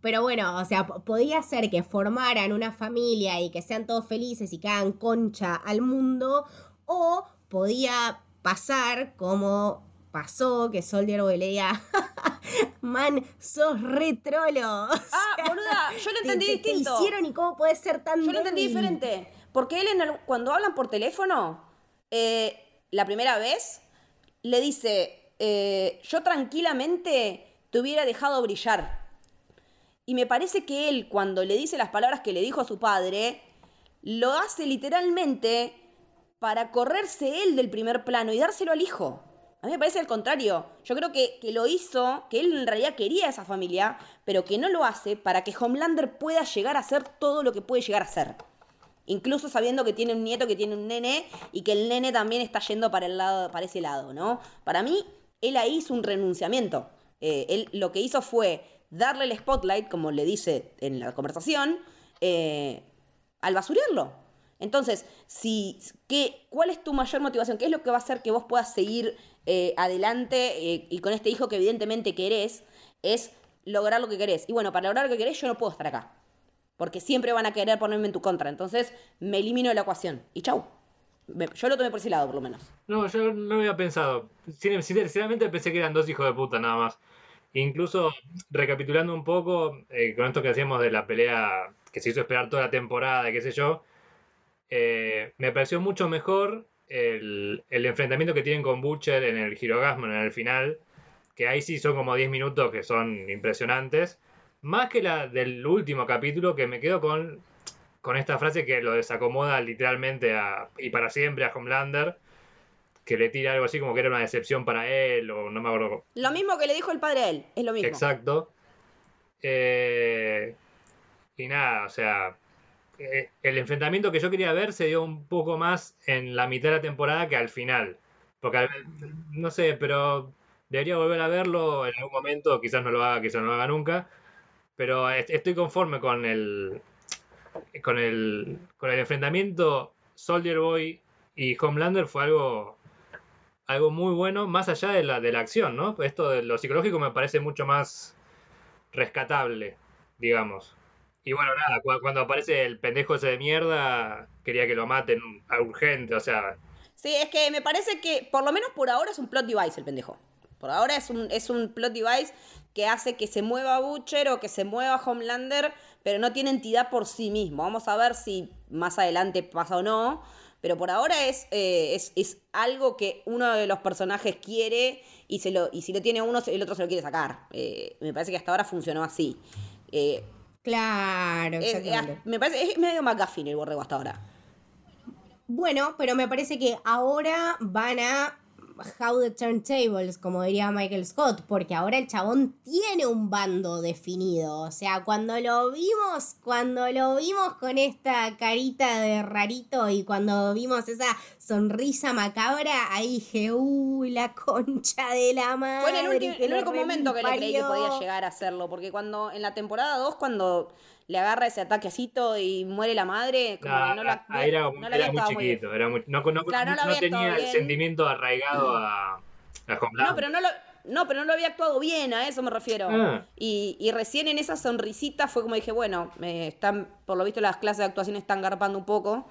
pero bueno, o sea, podía ser que formaran una familia y que sean todos felices y que hagan concha al mundo, o podía pasar como pasó que Soldier Boy le [laughs] man, sos re trolo. [laughs] ah, boluda, yo lo entendí distinto. ¿Qué hicieron y cómo puede ser tan Yo lo entendí diferente. Porque él, cuando hablan por teléfono, eh, la primera vez, le dice, eh, yo tranquilamente te hubiera dejado brillar. Y me parece que él, cuando le dice las palabras que le dijo a su padre, lo hace literalmente para correrse él del primer plano y dárselo al hijo. A mí me parece al contrario. Yo creo que, que, lo hizo, que él en realidad quería esa familia, pero que no lo hace para que Homelander pueda llegar a ser todo lo que puede llegar a ser. Incluso sabiendo que tiene un nieto, que tiene un nene, y que el nene también está yendo para, el lado, para ese lado, ¿no? Para mí, él ahí hizo un renunciamiento. Eh, él lo que hizo fue darle el spotlight, como le dice en la conversación, eh, al basurarlo. Entonces, si, ¿qué, ¿cuál es tu mayor motivación? ¿Qué es lo que va a hacer que vos puedas seguir eh, adelante eh, y con este hijo que evidentemente querés? Es lograr lo que querés. Y bueno, para lograr lo que querés yo no puedo estar acá. Porque siempre van a querer ponerme en tu contra. Entonces, me elimino de la ecuación. Y chau. Yo lo tomé por ese lado, por lo menos. No, yo no había pensado. Sinceramente pensé que eran dos hijos de puta nada más. Incluso recapitulando un poco eh, con esto que hacíamos de la pelea que se hizo esperar toda la temporada, qué sé yo, eh, me pareció mucho mejor el, enfrentamiento que tienen con Butcher en el Girogasmo en el final, que ahí sí son como 10 minutos que son impresionantes, más que la del último capítulo que me quedo con, con esta frase que lo desacomoda literalmente y para siempre a Homelander que le tira algo así como que era una decepción para él, o no me acuerdo. Lo mismo que le dijo el padre a él, es lo mismo. Exacto. Eh, y nada, o sea, eh, el enfrentamiento que yo quería ver se dio un poco más en la mitad de la temporada que al final. Porque, no sé, pero debería volver a verlo en algún momento, quizás no lo haga, quizás no lo haga nunca. Pero estoy conforme con el, con el, con el enfrentamiento Soldier Boy y Homelander fue algo algo muy bueno, más allá de la, de la acción, ¿no? Esto de lo psicológico me parece mucho más rescatable, digamos. Y bueno, nada, cuando aparece el pendejo ese de mierda, quería que lo maten a urgente, o sea. Sí, es que me parece que, por lo menos por ahora, es un plot device el pendejo. Por ahora es un, es un plot device que hace que se mueva Butcher o que se mueva Homelander, pero no tiene entidad por sí mismo. Vamos a ver si más adelante pasa o no. Pero por ahora es, eh, es, es, algo que uno de los personajes quiere y, se lo, y si lo tiene uno, el otro se lo quiere sacar. Eh, me parece que hasta ahora funcionó así. Eh, claro, me parece, es medio McGuffin el borrego hasta ahora. Bueno, pero me parece que ahora van a how the turntables, como diría Michael Scott, porque ahora el chabón tiene un bando definido. O sea, cuando lo vimos, cuando lo vimos con esta carita de rarito y cuando vimos esa sonrisa macabra, ahí dije, uy, la concha de la madre. Fue el, último, el único momento que le creí que podía llegar a hacerlo, porque cuando en la temporada 2, cuando le agarra ese ataquecito y muere la madre, como que no la, era, no la era muy chiquito, era muy- no, no- Claro, no lo no había tenía el sentimiento arraigado a. No, pero no lo, no, pero no lo había actuado bien, a eso me refiero. Ah. Y, y recién en esa sonrisita fue como dije, bueno, me están, por lo visto las clases de actuación están garpando un poco,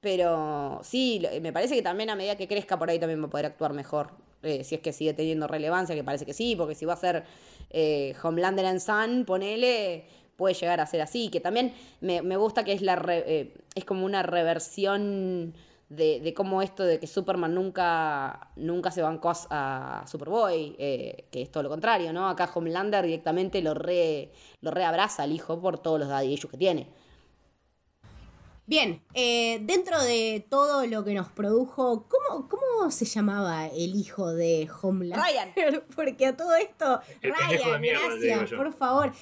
pero sí, lo- me parece que también a medida que crezca por ahí también va a poder actuar mejor. eh, si es que sigue teniendo relevancia, que parece que sí, porque si va a ser eh, Homelander and Son, ponele, puede llegar a ser así. Que también me, me gusta que es la re- eh, es como una reversión de, de cómo esto de que Superman nunca, nunca se bancó a, a Superboy, eh, que es todo lo contrario, ¿no? Acá Homelander directamente lo re, lo reabraza al hijo por todos los daddy issues que tiene. Bien, eh, dentro de todo lo que nos produjo, ¿cómo, ¿cómo se llamaba el hijo de Homelander? Ryan. [laughs] Porque a todo esto, El Ryan, mierda, gracias, por favor.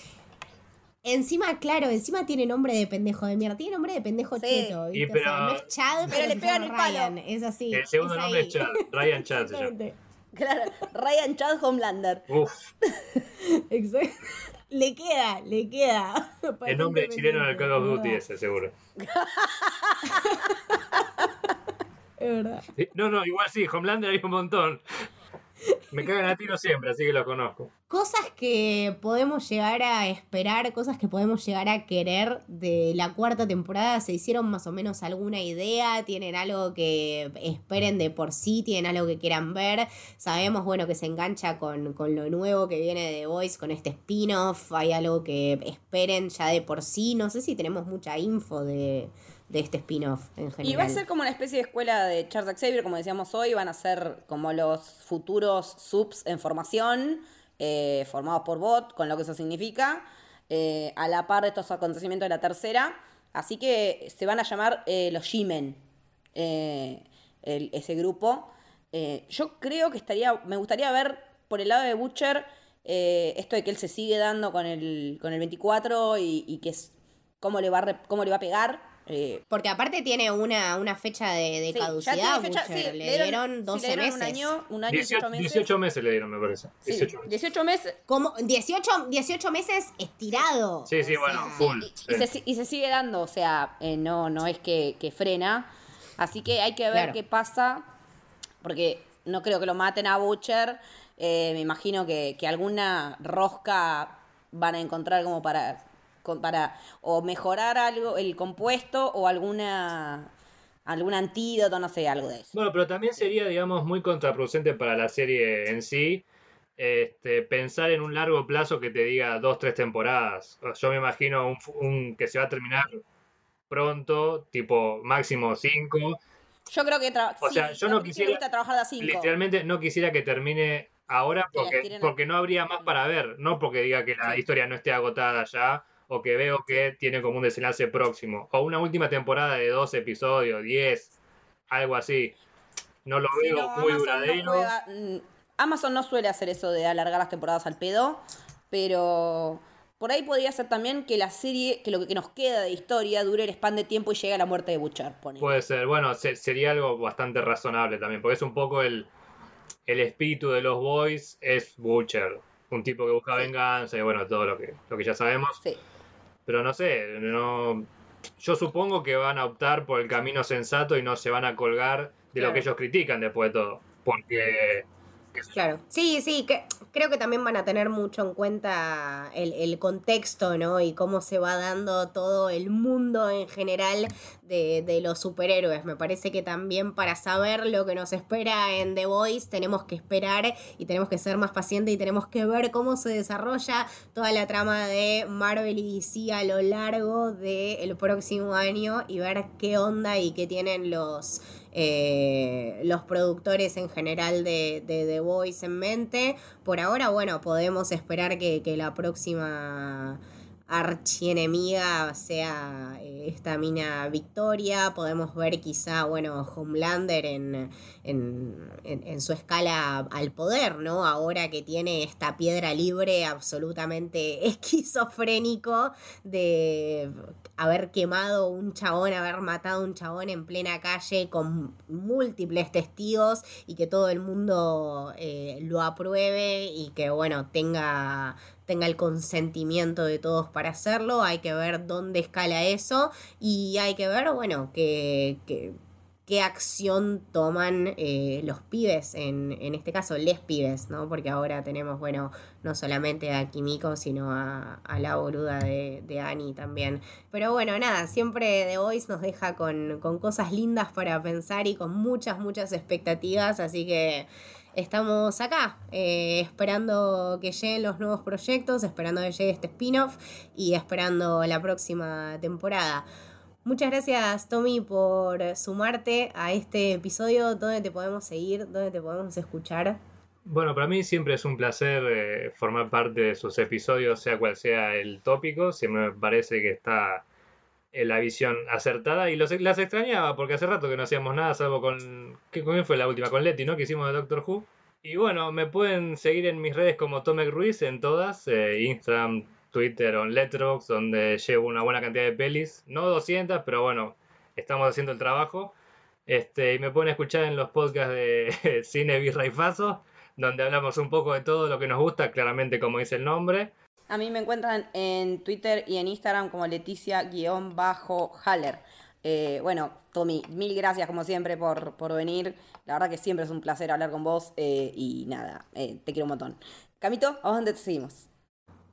Encima, claro, encima tiene nombre de pendejo de mierda, tiene nombre de pendejo Sí. cheto, Y ¿viste? O sea, pero- no es Chad, pero, le pegan el palo. Ryan, es así. El segundo es nombre ahí. es Chad, Ryan Chad se llama. Exactamente. [laughs] Claro, Ryan Chad Homelander. Uf, [laughs] Exacto. Le queda, le queda. [laughs] el nombre chileno del Call of Duty Es ese, seguro. [laughs] Es verdad. No, no, igual sí, Homelander hay un montón. Me cagan a tiro siempre, así que los conozco. Cosas que podemos llegar a esperar, cosas que podemos llegar a querer de la cuarta temporada. ¿Se hicieron más o menos alguna idea? ¿Tienen algo que esperen de por sí? ¿Tienen algo que quieran ver? Sabemos, bueno, que se engancha con, con lo nuevo que viene de The Voice, con este spin-off. ¿Hay algo que esperen ya de por sí? No sé si tenemos mucha info de, de este spin-off en general. Y va a ser como una especie de escuela de Charles Xavier, como decíamos hoy, van a ser como los futuros subs en formación, eh, formados por bot, con lo que eso significa, eh, a la par de estos acontecimientos de la tercera. Así que se van a llamar eh, los G-Men, eh, ese grupo. Yo creo que estaría, me gustaría ver por el lado de Butcher esto de que él se sigue dando con el, con el 24 y, y que es cómo le va cómo le va a pegar. Eh, Porque aparte tiene una, una fecha de, de Sí, ya caducidad, tiene fecha- Butcher. sí, le dieron 12 sí, le dieron meses. Un año, un año, 18, 18 meses. 18 meses le dieron, me parece. Sí, 18 meses. 18 meses. Como 18, 18 meses estirado. Sí, sí, bueno, full. Y, sí. y se, si- y se sigue dando, o sea, eh, no, no es que, que frena. Así que hay que ver Claro. qué pasa, porque no creo que lo maten a Butcher. Eh, me imagino que, que alguna rosca van a encontrar como para, para o mejorar algo, el compuesto, o alguna algún antídoto, no sé, algo de eso. Bueno, pero también sería, digamos, muy contraproducente para la serie en sí este, pensar en un largo plazo que te diga dos, tres temporadas. Yo me imagino un, que se va a terminar pronto, tipo máximo cinco. Yo creo que O sí, sea, yo no quisiera- gusta trabajar de a cinco. Literalmente no quisiera que termine ahora porque, porque no habría más para ver, no porque diga que la Sí. historia no esté agotada ya o que veo que tiene como un desenlace próximo o una última temporada de dos episodios, 10, algo así. No lo Sí, veo no, muy Amazon no duradero. juega- mm, Amazon no suele hacer eso de alargar las temporadas al pedo, pero por ahí podría ser también que la serie, que lo que nos queda de historia dure el span de tiempo y llegue a la muerte de Butcher. ponele. Puede ser, bueno, se- sería algo bastante razonable también, porque es un poco el, el espíritu de los boys, es Butcher, un tipo que busca Sí. venganza y bueno, todo lo que, lo que ya sabemos. Sí. Pero no sé, no. Yo supongo que van a optar por el camino sensato y no se van a colgar de lo que ellos critican después de todo. Porque. Claro. Sí, sí, que, creo que también van a tener mucho en cuenta el, contexto, ¿no? Y cómo se va dando todo el mundo en general de, de los superhéroes. Me parece que también para saber lo que nos espera en The Voice tenemos que esperar y tenemos que ser más pacientes y tenemos que ver cómo se desarrolla toda la trama de Marvel y DC a lo largo del próximo año y ver qué onda y qué tienen los eh, los productores en general de, de The Voice en mente. Por ahora, bueno, podemos esperar que, que la próxima archienemiga sea eh, esta mina Victoria. Podemos ver quizá, bueno, Homelander en, en, en- su escala al poder, ¿no? Ahora que tiene esta piedra libre absolutamente [laughs] esquizofrénico de haber quemado un chabón, haber matado un chabón en plena calle con múltiples testigos y que todo el mundo eh, lo apruebe y que, bueno, tenga tenga el consentimiento de todos para hacerlo, hay que ver dónde escala eso y hay que ver, bueno, que, que qué acción toman eh, los pibes, en, en, este caso les pibes, ¿no? Porque ahora tenemos, bueno, no solamente a Kimiko, sino a, a la boluda de, de, Annie también. Pero bueno, nada, siempre The Voice nos deja con, con cosas lindas para pensar y con muchas, muchas expectativas, así que estamos acá, eh, esperando que lleguen los nuevos proyectos, esperando que llegue este spin-off y esperando la próxima temporada. Muchas gracias, Tommy, por sumarte a este episodio. ¿Dónde te podemos seguir? ¿Dónde te podemos escuchar? Bueno, para mí siempre es un placer eh, formar parte de sus episodios, sea cual sea el tópico. Siempre me parece que está la visión acertada y los, las extrañaba porque hace rato que no hacíamos nada, salvo con. ¿Qué con fue la última? Con Leti, ¿no? Que hicimos de Doctor Who. Y bueno, me pueden seguir en mis redes como Tomek Ruiz en todas: eh, Instagram, Twitter o Letterboxd, donde llevo una buena cantidad de pelis. No 200, pero bueno, estamos haciendo el trabajo. Este, y me pueden escuchar en los podcasts de [laughs] Cine Birra y Faso, donde hablamos un poco de todo lo que nos gusta, claramente como dice el nombre. A mí me encuentran en Twitter y en Instagram como Leticia-Haller. Eh, bueno, Tommy, mil gracias como siempre por, por, venir. La verdad que siempre es un placer hablar con vos eh, y nada, eh, te quiero un montón. Camito, ¿a dónde te seguimos?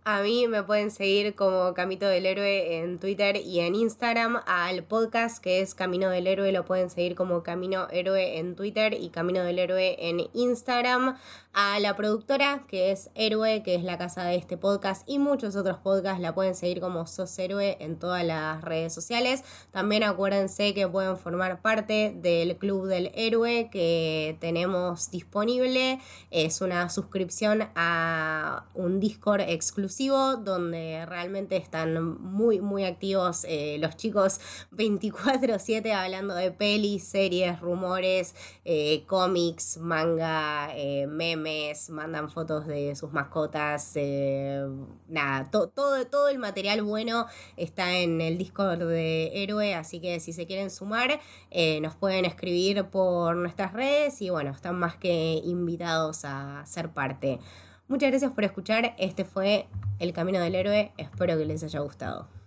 A mí me pueden seguir como Camito del Héroe en Twitter y en Instagram. Al podcast que es Camino del Héroe lo pueden seguir como Camino Héroe en Twitter y Camino del Héroe en Instagram. A la productora que es Héroe, que es la casa de este podcast y muchos otros podcasts la pueden seguir como Sos Héroe en todas las redes sociales. También acuérdense que pueden formar parte del Club del Héroe que tenemos disponible. Es una suscripción a un Discord exclusivo donde realmente están muy, muy activos eh, los chicos 24/7 hablando de pelis, series, rumores, eh, cómics, manga, eh, memes, mandan fotos de sus mascotas, nada, todo, todo el material bueno está en el Discord de Héroe, así que si se quieren sumar, nos pueden escribir por nuestras redes y bueno, están más que invitados a ser parte. Muchas gracias por escuchar. Este fue El Camino del Héroe. Espero que les haya gustado.